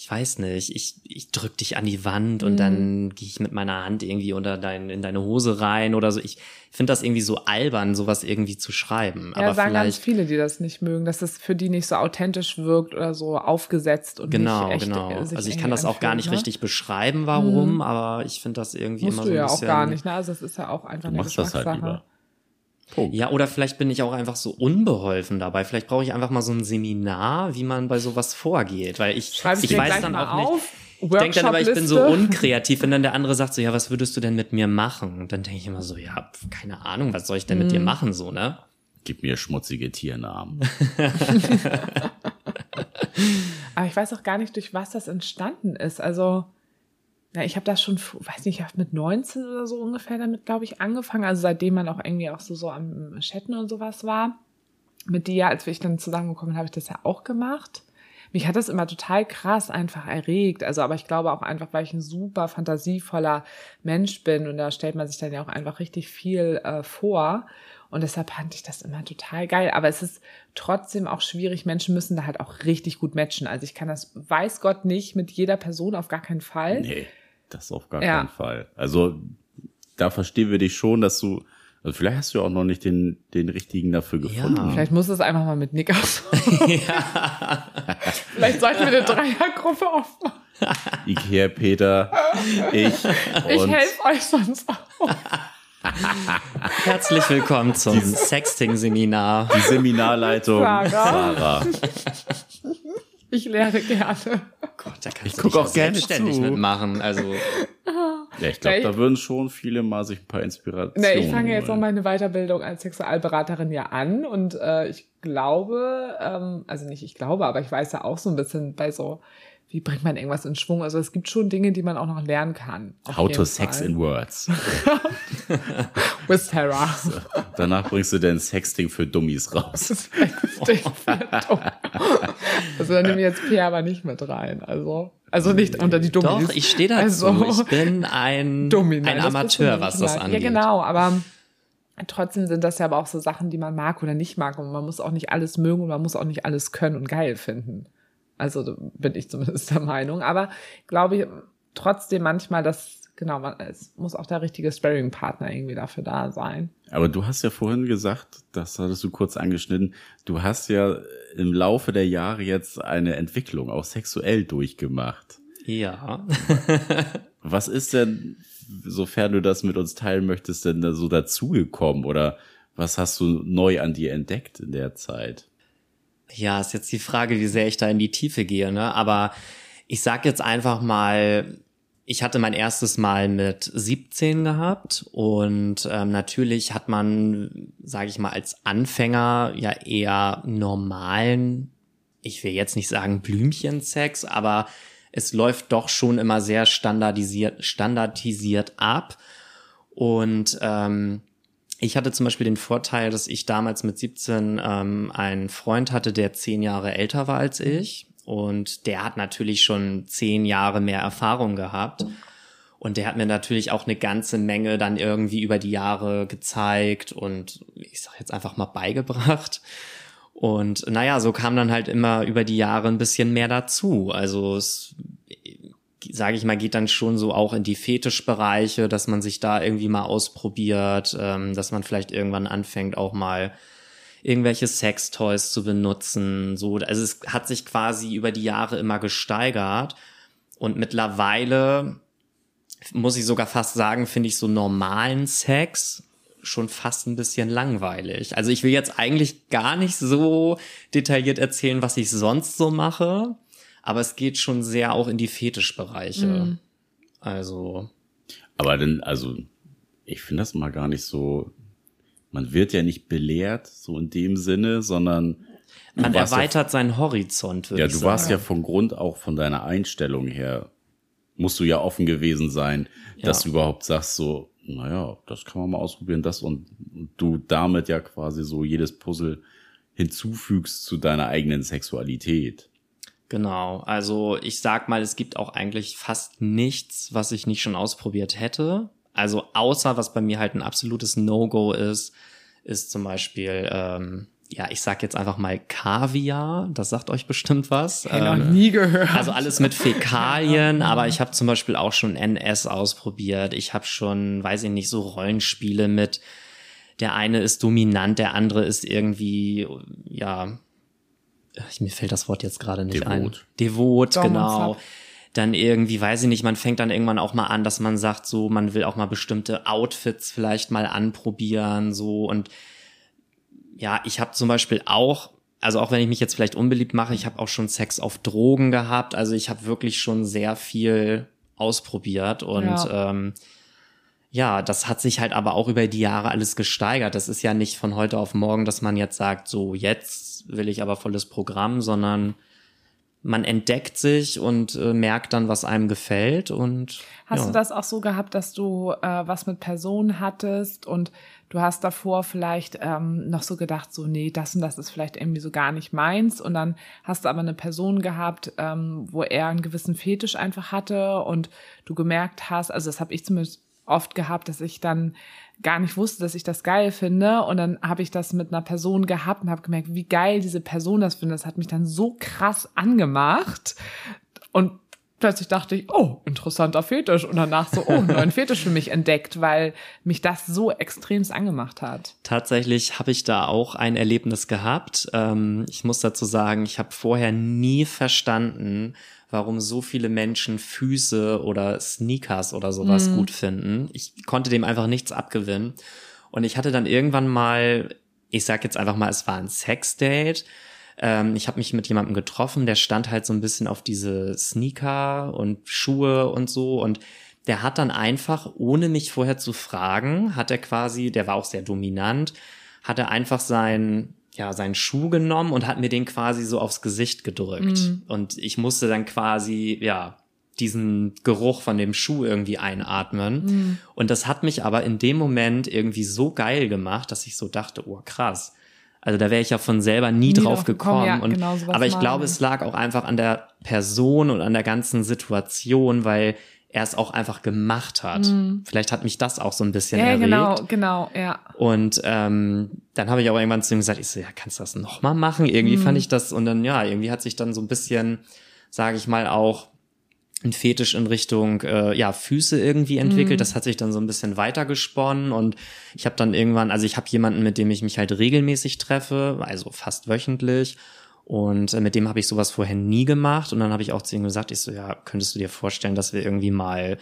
ich weiß nicht, ich, ich drück dich an die Wand und mhm. dann gehe ich mit meiner Hand irgendwie unter dein, in deine Hose rein oder so. Ich finde das irgendwie so albern, sowas irgendwie zu schreiben. Ja, Aber sagen ganz viele, die das nicht mögen, dass es für die nicht so authentisch wirkt oder so aufgesetzt und genau, nicht echt genau. Also ich kann das auch gar nicht ne? richtig beschreiben, warum, mhm. aber ich finde das irgendwie Musst immer so ein ja bisschen. auch gar nicht, ne? Also es ist ja auch einfach du eine machst das halt lieber. Punkt. Ja, oder vielleicht bin ich auch einfach so unbeholfen dabei. Vielleicht brauche ich einfach mal so ein Seminar, wie man bei sowas vorgeht, weil ich, Schreib ich weiß dann auch auf. nicht. Ich denke dann aber, ich bin so unkreativ, wenn dann der andere sagt so, ja, was würdest du denn mit mir machen? Und dann denke ich immer so, ja, keine Ahnung, was soll ich denn mit dir mhm. machen, so, ne? Gib mir schmutzige Tiernamen. *laughs* *laughs* aber ich weiß auch gar nicht, durch was das entstanden ist. Also, Ja, ich habe das schon, weiß nicht, ich mit 19 oder so ungefähr damit, glaube ich, angefangen. Also seitdem man auch irgendwie auch so, so am Chatten und sowas war. Mit dir, als wir ich dann zusammengekommen habe ich das ja auch gemacht. Mich hat das immer total krass einfach erregt. Also, aber ich glaube auch einfach, weil ich ein super fantasievoller Mensch bin und da stellt man sich dann ja auch einfach richtig viel äh, vor. Und deshalb fand ich das immer total geil. Aber es ist trotzdem auch schwierig. Menschen müssen da halt auch richtig gut matchen. Also ich kann das, weiß Gott nicht, mit jeder Person auf gar keinen Fall. Nee, das auf gar ja. keinen Fall. Also da verstehen wir dich schon, dass du, also vielleicht hast du ja auch noch nicht den, den richtigen dafür gefunden. Ja. Vielleicht muss es einfach mal mit Nick aus. *laughs* ja. *laughs* vielleicht sollten wir eine Dreiergruppe aufmachen. *laughs* Ikea, Peter, ich. ich helfe euch sonst auch. Herzlich willkommen zum Sexting-Seminar. Die Seminarleitung Sarah. Sarah. Ich lehre gerne. Gott, da kannst ich gucke auch gerne ständig zu. mitmachen. Also ja, ich glaube, da würden schon viele mal sich ein paar Inspirationen. Nee, ich fange jetzt auch meine Weiterbildung als Sexualberaterin ja an und äh, ich glaube, ähm, also nicht ich glaube, aber ich weiß ja auch so ein bisschen bei so wie bringt man irgendwas in Schwung? Also es gibt schon Dinge, die man auch noch lernen kann. How to Sex in Words. *laughs* With Sarah. So, danach bringst du dein Sexting für Dummies raus. Sexting für Dummies. Also dann nehme ich jetzt P aber nicht mit rein. Also, also nicht unter die Dummies. Doch, ich stehe dazu. Also, ich bin ein, *laughs* Dummi, ein Amateur, was das angeht. Ja, genau, aber trotzdem sind das ja aber auch so Sachen, die man mag oder nicht mag. Und man muss auch nicht alles mögen und man muss auch nicht alles können und geil finden. Also bin ich zumindest der Meinung. Aber glaube ich trotzdem manchmal, dass, genau, man, es muss auch der richtige Sparring-Partner irgendwie dafür da sein. Aber du hast ja vorhin gesagt, das hattest du kurz angeschnitten, du hast ja im Laufe der Jahre jetzt eine Entwicklung auch sexuell durchgemacht. Ja. *laughs* Was ist denn, sofern du das mit uns teilen möchtest, denn da so dazugekommen oder was hast du neu an dir entdeckt in der Zeit? Ja, ist jetzt die Frage, wie sehr ich da in die Tiefe gehe, ne? Aber ich sag jetzt einfach mal, ich hatte mein erstes Mal mit 17 gehabt und ähm, natürlich hat man, sage ich mal, als Anfänger ja eher normalen, ich will jetzt nicht sagen Blümchensex, aber es läuft doch schon immer sehr standardisiert, standardisiert ab. Und ähm, ich hatte zum Beispiel den Vorteil, dass ich damals mit 17 ähm, einen Freund hatte, der zehn Jahre älter war als ich. Und der hat natürlich schon zehn Jahre mehr Erfahrung gehabt. Und der hat mir natürlich auch eine ganze Menge dann irgendwie über die Jahre gezeigt und ich sag jetzt einfach mal beigebracht. Und naja, so kam dann halt immer über die Jahre ein bisschen mehr dazu. Also es sage ich mal, geht dann schon so auch in die Fetischbereiche, dass man sich da irgendwie mal ausprobiert, ähm, dass man vielleicht irgendwann anfängt auch mal irgendwelche Sextoys zu benutzen. So, also es hat sich quasi über die Jahre immer gesteigert und mittlerweile muss ich sogar fast sagen, finde ich so normalen Sex schon fast ein bisschen langweilig. Also ich will jetzt eigentlich gar nicht so detailliert erzählen, was ich sonst so mache aber es geht schon sehr auch in die Fetischbereiche. Mhm. Also. Aber denn, also, ich finde das mal gar nicht so. Man wird ja nicht belehrt, so in dem Sinne, sondern. Man erweitert ja, seinen Horizont, würde Ja, du sagen. warst ja von Grund auch von deiner Einstellung her, musst du ja offen gewesen sein, ja. dass du überhaupt sagst, so, naja, das kann man mal ausprobieren, das und, und du damit ja quasi so jedes Puzzle hinzufügst zu deiner eigenen Sexualität. Genau, also ich sag mal, es gibt auch eigentlich fast nichts, was ich nicht schon ausprobiert hätte. Also außer was bei mir halt ein absolutes No-Go ist, ist zum Beispiel, ähm, ja, ich sag jetzt einfach mal Kaviar. Das sagt euch bestimmt was. Ich ähm, noch nie gehört. Also alles mit Fäkalien, *laughs* aber ich habe zum Beispiel auch schon NS ausprobiert. Ich habe schon, weiß ich nicht, so Rollenspiele mit. Der eine ist dominant, der andere ist irgendwie, ja, mir fällt das Wort jetzt gerade nicht Devot. ein. Devot, Dom genau. Dann irgendwie, weiß ich nicht, man fängt dann irgendwann auch mal an, dass man sagt, so, man will auch mal bestimmte Outfits vielleicht mal anprobieren, so und ja, ich habe zum Beispiel auch, also auch wenn ich mich jetzt vielleicht unbeliebt mache, ich habe auch schon Sex auf Drogen gehabt, also ich habe wirklich schon sehr viel ausprobiert und ja. ähm, ja, das hat sich halt aber auch über die Jahre alles gesteigert. Das ist ja nicht von heute auf morgen, dass man jetzt sagt, so jetzt will ich aber volles Programm, sondern man entdeckt sich und äh, merkt dann, was einem gefällt und Hast ja. du das auch so gehabt, dass du äh, was mit Personen hattest und du hast davor vielleicht ähm, noch so gedacht, so, nee, das und das ist vielleicht irgendwie so gar nicht meins. Und dann hast du aber eine Person gehabt, ähm, wo er einen gewissen Fetisch einfach hatte und du gemerkt hast, also das habe ich zumindest oft gehabt, dass ich dann gar nicht wusste, dass ich das geil finde. Und dann habe ich das mit einer Person gehabt und habe gemerkt, wie geil diese Person das findet. Das hat mich dann so krass angemacht. Und plötzlich dachte ich, oh, interessanter Fetisch. Und danach so, oh, neuen *laughs* Fetisch für mich entdeckt, weil mich das so extremst angemacht hat. Tatsächlich habe ich da auch ein Erlebnis gehabt. Ähm, ich muss dazu sagen, ich habe vorher nie verstanden, warum so viele Menschen Füße oder Sneakers oder sowas mhm. gut finden. Ich konnte dem einfach nichts abgewinnen. Und ich hatte dann irgendwann mal, ich sag jetzt einfach mal, es war ein Sexdate. Ähm, ich habe mich mit jemandem getroffen, der stand halt so ein bisschen auf diese Sneaker und Schuhe und so und der hat dann einfach, ohne mich vorher zu fragen, hat er quasi, der war auch sehr dominant, hat er einfach sein ja, seinen Schuh genommen und hat mir den quasi so aufs Gesicht gedrückt. Mhm. Und ich musste dann quasi, ja, diesen Geruch von dem Schuh irgendwie einatmen. Mhm. Und das hat mich aber in dem Moment irgendwie so geil gemacht, dass ich so dachte, oh krass. Also da wäre ich ja von selber nie, nie drauf gekommen. Ja, und, genau aber ich glaube, es lag auch einfach an der Person und an der ganzen Situation, weil er es auch einfach gemacht hat. Mhm. Vielleicht hat mich das auch so ein bisschen ja, erregt. genau, genau, ja. Und ähm, dann habe ich aber irgendwann zu ihm gesagt, ich so, ja, kannst du das nochmal machen? Irgendwie mhm. fand ich das und dann, ja, irgendwie hat sich dann so ein bisschen, sage ich mal, auch ein Fetisch in Richtung äh, ja Füße irgendwie entwickelt. Mhm. Das hat sich dann so ein bisschen weitergesponnen und ich habe dann irgendwann, also ich habe jemanden, mit dem ich mich halt regelmäßig treffe, also fast wöchentlich und äh, mit dem habe ich sowas vorher nie gemacht. Und dann habe ich auch zu ihm gesagt, ich so, ja, könntest du dir vorstellen, dass wir irgendwie mal,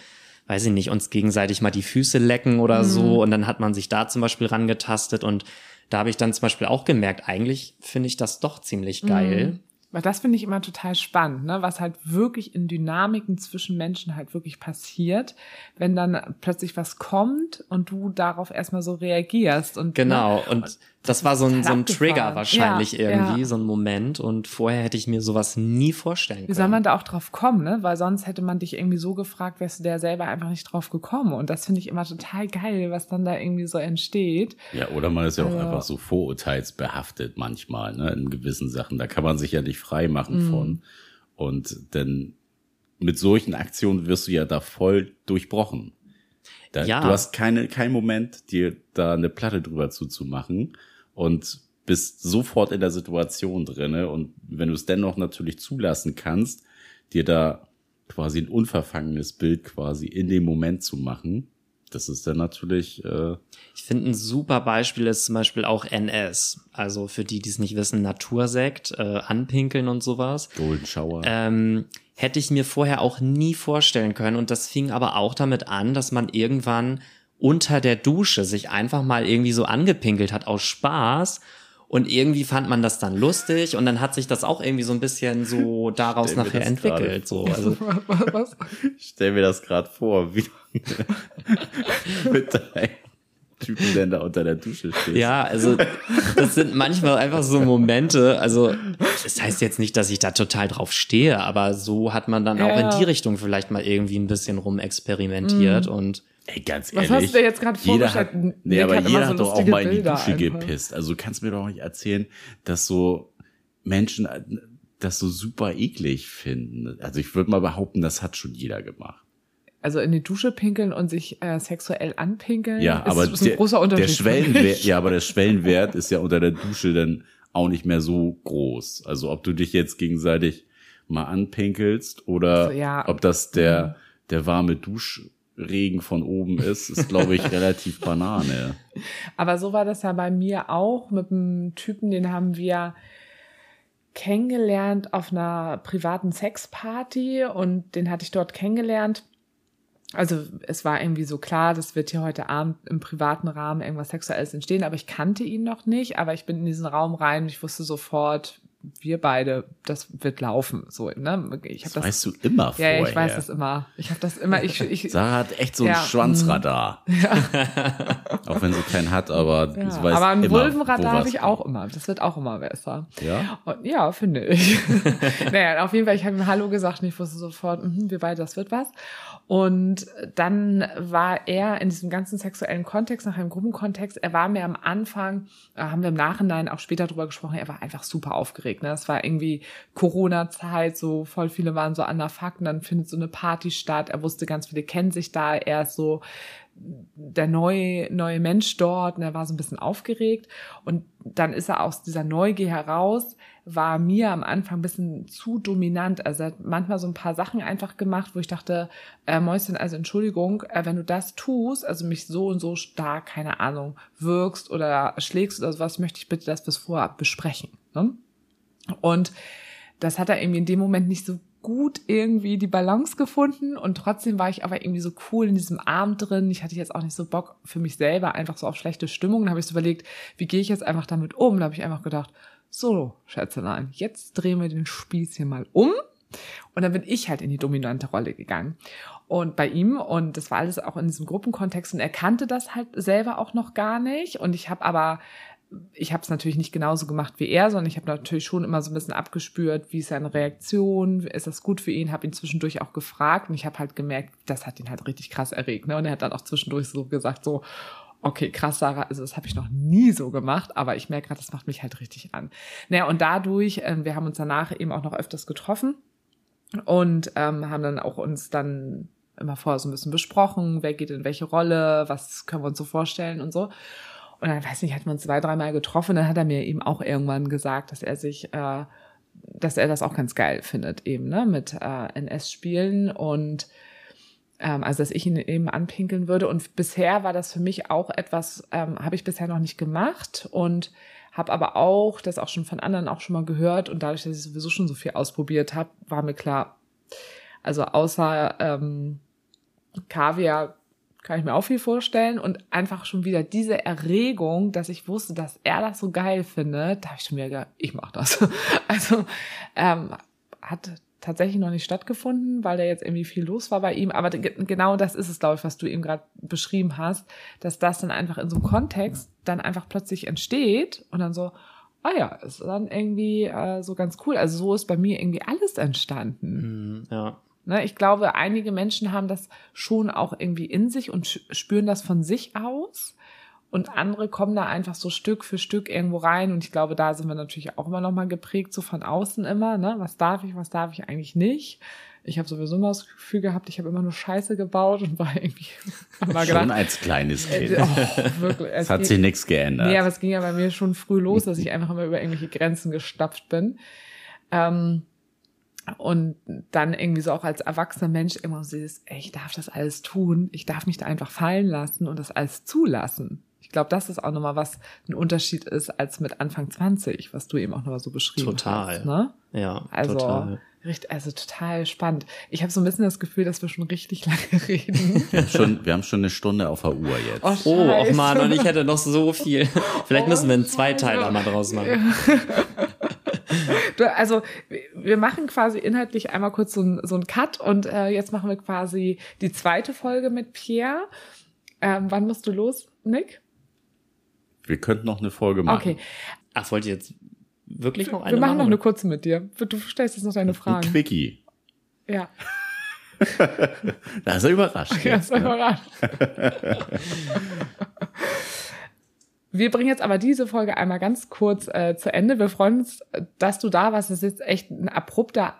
weiß ich nicht, uns gegenseitig mal die Füße lecken oder mhm. so. Und dann hat man sich da zum Beispiel rangetastet. Und da habe ich dann zum Beispiel auch gemerkt, eigentlich finde ich das doch ziemlich geil. Mhm. Weil das finde ich immer total spannend, ne? was halt wirklich in Dynamiken zwischen Menschen halt wirklich passiert, wenn dann plötzlich was kommt und du darauf erstmal so reagierst. Und, genau, ne? und das war so ein, so ein Trigger wahrscheinlich ja, irgendwie, ja. so ein Moment. Und vorher hätte ich mir sowas nie vorstellen können. Wie soll man da auch drauf kommen, ne? Weil sonst hätte man dich irgendwie so gefragt, wärst du der selber einfach nicht drauf gekommen. Und das finde ich immer total geil, was dann da irgendwie so entsteht. Ja, oder man ist ja auch also, einfach so vorurteilsbehaftet manchmal, ne? In gewissen Sachen. Da kann man sich ja nicht frei machen mhm. von. Und denn mit solchen Aktionen wirst du ja da voll durchbrochen. Da, ja. Du hast keine, keinen Moment, dir da eine Platte drüber zuzumachen und bist sofort in der Situation drinne und wenn du es dennoch natürlich zulassen kannst, dir da quasi ein unverfangenes Bild quasi in dem Moment zu machen, das ist dann natürlich. Äh ich finde ein super Beispiel ist zum Beispiel auch NS. Also für die, die es nicht wissen, Natursekt, äh, Anpinkeln und sowas. Golden Shower. Ähm, hätte ich mir vorher auch nie vorstellen können. Und das fing aber auch damit an, dass man irgendwann unter der Dusche sich einfach mal irgendwie so angepinkelt hat aus Spaß. Und irgendwie fand man das dann lustig und dann hat sich das auch irgendwie so ein bisschen so *laughs* daraus nachher entwickelt. So, also *laughs* was? Ich stell mir das gerade vor, wie *laughs* mit deinem Typen, der da unter der Dusche steht. Ja, also das sind manchmal einfach so Momente. Also das heißt jetzt nicht, dass ich da total drauf stehe, aber so hat man dann ja, auch in die Richtung vielleicht mal irgendwie ein bisschen rumexperimentiert mhm. und Ey, ganz ehrlich. Was hast du jetzt gerade vorgestellt? Hat, nee, aber hat jeder hat doch auch mal in die Dusche einfach. gepisst. Also du kannst mir doch nicht erzählen, dass so Menschen das so super eklig finden. Also ich würde mal behaupten, das hat schon jeder gemacht. Also in die Dusche pinkeln und sich äh, sexuell anpinkeln. Ja, ist, aber ist ein der, großer Unterschied. Der Schwellenwert, ja, aber der Schwellenwert ist ja unter der Dusche dann auch nicht mehr so groß. Also ob du dich jetzt gegenseitig mal anpinkelst oder also, ja. ob das der, mhm. der warme Dusch Regen von oben ist, ist, glaube ich, *laughs* relativ Banane. Aber so war das ja bei mir auch mit einem Typen, den haben wir kennengelernt auf einer privaten Sexparty und den hatte ich dort kennengelernt. Also es war irgendwie so klar, das wird hier heute Abend im privaten Rahmen irgendwas Sexuelles entstehen, aber ich kannte ihn noch nicht, aber ich bin in diesen Raum rein und ich wusste sofort, wir beide, das wird laufen. So, ne? Ich hab das, das weißt du immer vorher. Ja, ich weiß das immer. Ich habe das immer. Ich, ich, *laughs* Sarah hat echt so ein ja, Schwanzradar. Ja. *laughs* auch wenn sie keinen hat, aber ja, sie weiß Aber ein immer, Vulvenradar habe ich auch immer. Das wird auch immer besser. Ja. Und, ja, finde ich. *laughs* naja, auf jeden Fall. Ich habe ihm Hallo gesagt und ich wusste sofort, mh, wir beide, das wird was. Und dann war er in diesem ganzen sexuellen Kontext, nach einem Gruppenkontext, er war mir am Anfang, äh, haben wir im Nachhinein auch später drüber gesprochen, er war einfach super aufgeregt. Ne? Es war irgendwie Corona-Zeit, so voll viele waren so an der Fakten, dann findet so eine Party statt. Er wusste, ganz viele kennen sich da. Er ist so der neue, neue Mensch dort und er war so ein bisschen aufgeregt. Und dann ist er aus dieser Neugier heraus, war mir am Anfang ein bisschen zu dominant. Also er hat manchmal so ein paar Sachen einfach gemacht, wo ich dachte, äh, Mäuschen, also Entschuldigung, äh, wenn du das tust, also mich so und so stark, keine Ahnung, wirkst oder schlägst oder sowas, möchte ich bitte das bis vorab besprechen. Ne? Und das hat er irgendwie in dem Moment nicht so gut irgendwie die Balance gefunden und trotzdem war ich aber irgendwie so cool in diesem Abend drin. Ich hatte jetzt auch nicht so Bock für mich selber einfach so auf schlechte Stimmung. Dann habe ich so überlegt, wie gehe ich jetzt einfach damit um? Da habe ich einfach gedacht, so, Schätzelein, jetzt drehen wir den Spieß hier mal um. Und dann bin ich halt in die dominante Rolle gegangen. Und bei ihm, und das war alles auch in diesem Gruppenkontext, und er kannte das halt selber auch noch gar nicht. Und ich habe aber ich habe es natürlich nicht genauso gemacht wie er, sondern ich habe natürlich schon immer so ein bisschen abgespürt, wie ist seine Reaktion, ist das gut für ihn, habe ihn zwischendurch auch gefragt und ich habe halt gemerkt, das hat ihn halt richtig krass erregt. Ne? Und er hat dann auch zwischendurch so gesagt, so, okay, krass, Sarah, also das habe ich noch nie so gemacht, aber ich merke gerade, das macht mich halt richtig an. Naja, und dadurch, äh, wir haben uns danach eben auch noch öfters getroffen und ähm, haben dann auch uns dann immer vorher so ein bisschen besprochen, wer geht in welche Rolle, was können wir uns so vorstellen und so. Und dann weiß nicht, hatten wir uns zwei, dreimal getroffen. Dann hat er mir eben auch irgendwann gesagt, dass er sich, äh, dass er das auch ganz geil findet, eben, ne, mit äh, NS-Spielen und ähm, also dass ich ihn eben anpinkeln würde. Und bisher war das für mich auch etwas, ähm, habe ich bisher noch nicht gemacht und habe aber auch das auch schon von anderen auch schon mal gehört und dadurch, dass ich sowieso schon so viel ausprobiert habe, war mir klar, also außer ähm, Kaviar kann ich mir auch viel vorstellen. Und einfach schon wieder diese Erregung, dass ich wusste, dass er das so geil findet, da habe ich schon wieder gedacht, ich mach das. *laughs* Also ähm, hat tatsächlich noch nicht stattgefunden, weil da jetzt irgendwie viel los war bei ihm. Aber genau das ist es, glaube ich, was du eben gerade beschrieben hast, dass das dann einfach in so einem Kontext dann einfach plötzlich entsteht und dann so, ah ja, ist dann irgendwie äh, so ganz cool. Also so ist bei mir irgendwie alles entstanden. Mhm, ja. Ne, ich glaube, einige Menschen haben das schon auch irgendwie in sich und spüren das von sich aus. Und andere kommen da einfach so Stück für Stück irgendwo rein. Und ich glaube, da sind wir natürlich auch immer noch mal geprägt, so von außen immer. Ne? Was darf ich, was darf ich eigentlich nicht? Ich habe sowieso immer das Gefühl gehabt, ich habe immer nur Scheiße gebaut und war irgendwie *laughs* gedacht, Schon als kleines Kind. Äh, *laughs* oh, wirklich, es, es hat sich nichts geändert. Nee, aber es ging ja bei mir schon früh los, dass ich *laughs* einfach immer über irgendwelche Grenzen gestapft bin. Ähm, und dann irgendwie so auch als erwachsener Mensch immer so dieses, ey, ich darf das alles tun, ich darf mich da einfach fallen lassen und das alles zulassen. Ich glaube, das ist auch nochmal was ein Unterschied ist als mit Anfang 20, was du eben auch nochmal so beschrieben total. hast. Ne? Ja, also, total. Richtig, also total spannend. Ich habe so ein bisschen das Gefühl, dass wir schon richtig *laughs* lange reden. Wir haben schon, wir haben schon eine Stunde auf der Uhr jetzt. Oh, oh ach man, und ich hätte noch so viel. *laughs* Vielleicht müssen wir einen Zweiteiler mal draus machen. *laughs* also wir machen quasi inhaltlich einmal kurz so ein, so ein Cut und äh, jetzt machen wir quasi die zweite Folge mit Pierre. Ähm, wann musst du los, Nick? Wir könnten noch eine Folge machen. Okay. Ach, wollt ihr jetzt wirklich noch eine Wir machen, machen noch eine kurze mit dir. Du stellst jetzt noch deine Fragen. Ein Quickie. Ja. *laughs* da ist er überrascht. *laughs* Ja, ist er überrascht. *laughs* Wir bringen jetzt aber diese Folge einmal ganz kurz äh, zu Ende. Wir freuen uns, dass du da warst. Es ist jetzt echt ein abrupter,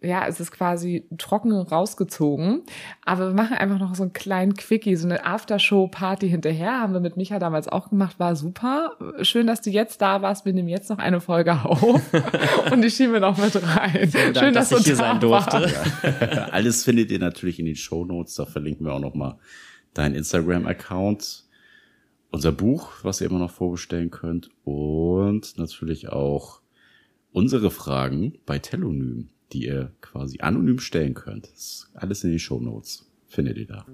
ja, es ist quasi trocken rausgezogen. Aber wir machen einfach noch so einen kleinen Quickie, so eine Aftershow-Party hinterher. Haben wir mit Micha damals auch gemacht, war super. Schön, dass du jetzt da warst. Wir nehmen jetzt noch eine Folge auf *laughs* und die schieben wir noch mit rein. Dank, Schön, dass, dass ich hier sein durfte. Ja. *laughs* Alles findet ihr natürlich in den Show Notes. Da verlinken wir auch noch mal deinen Instagram-Account unser Buch, was ihr immer noch vorbestellen könnt und natürlich auch unsere Fragen bei Telonym, die ihr quasi anonym stellen könnt. Das ist alles in den Show Notes. Findet ihr da.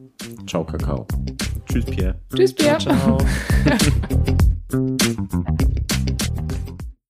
Ciao, Kakao. Tschüss, Pierre. Tschüss, Pierre. Ciao. ciao. *laughs*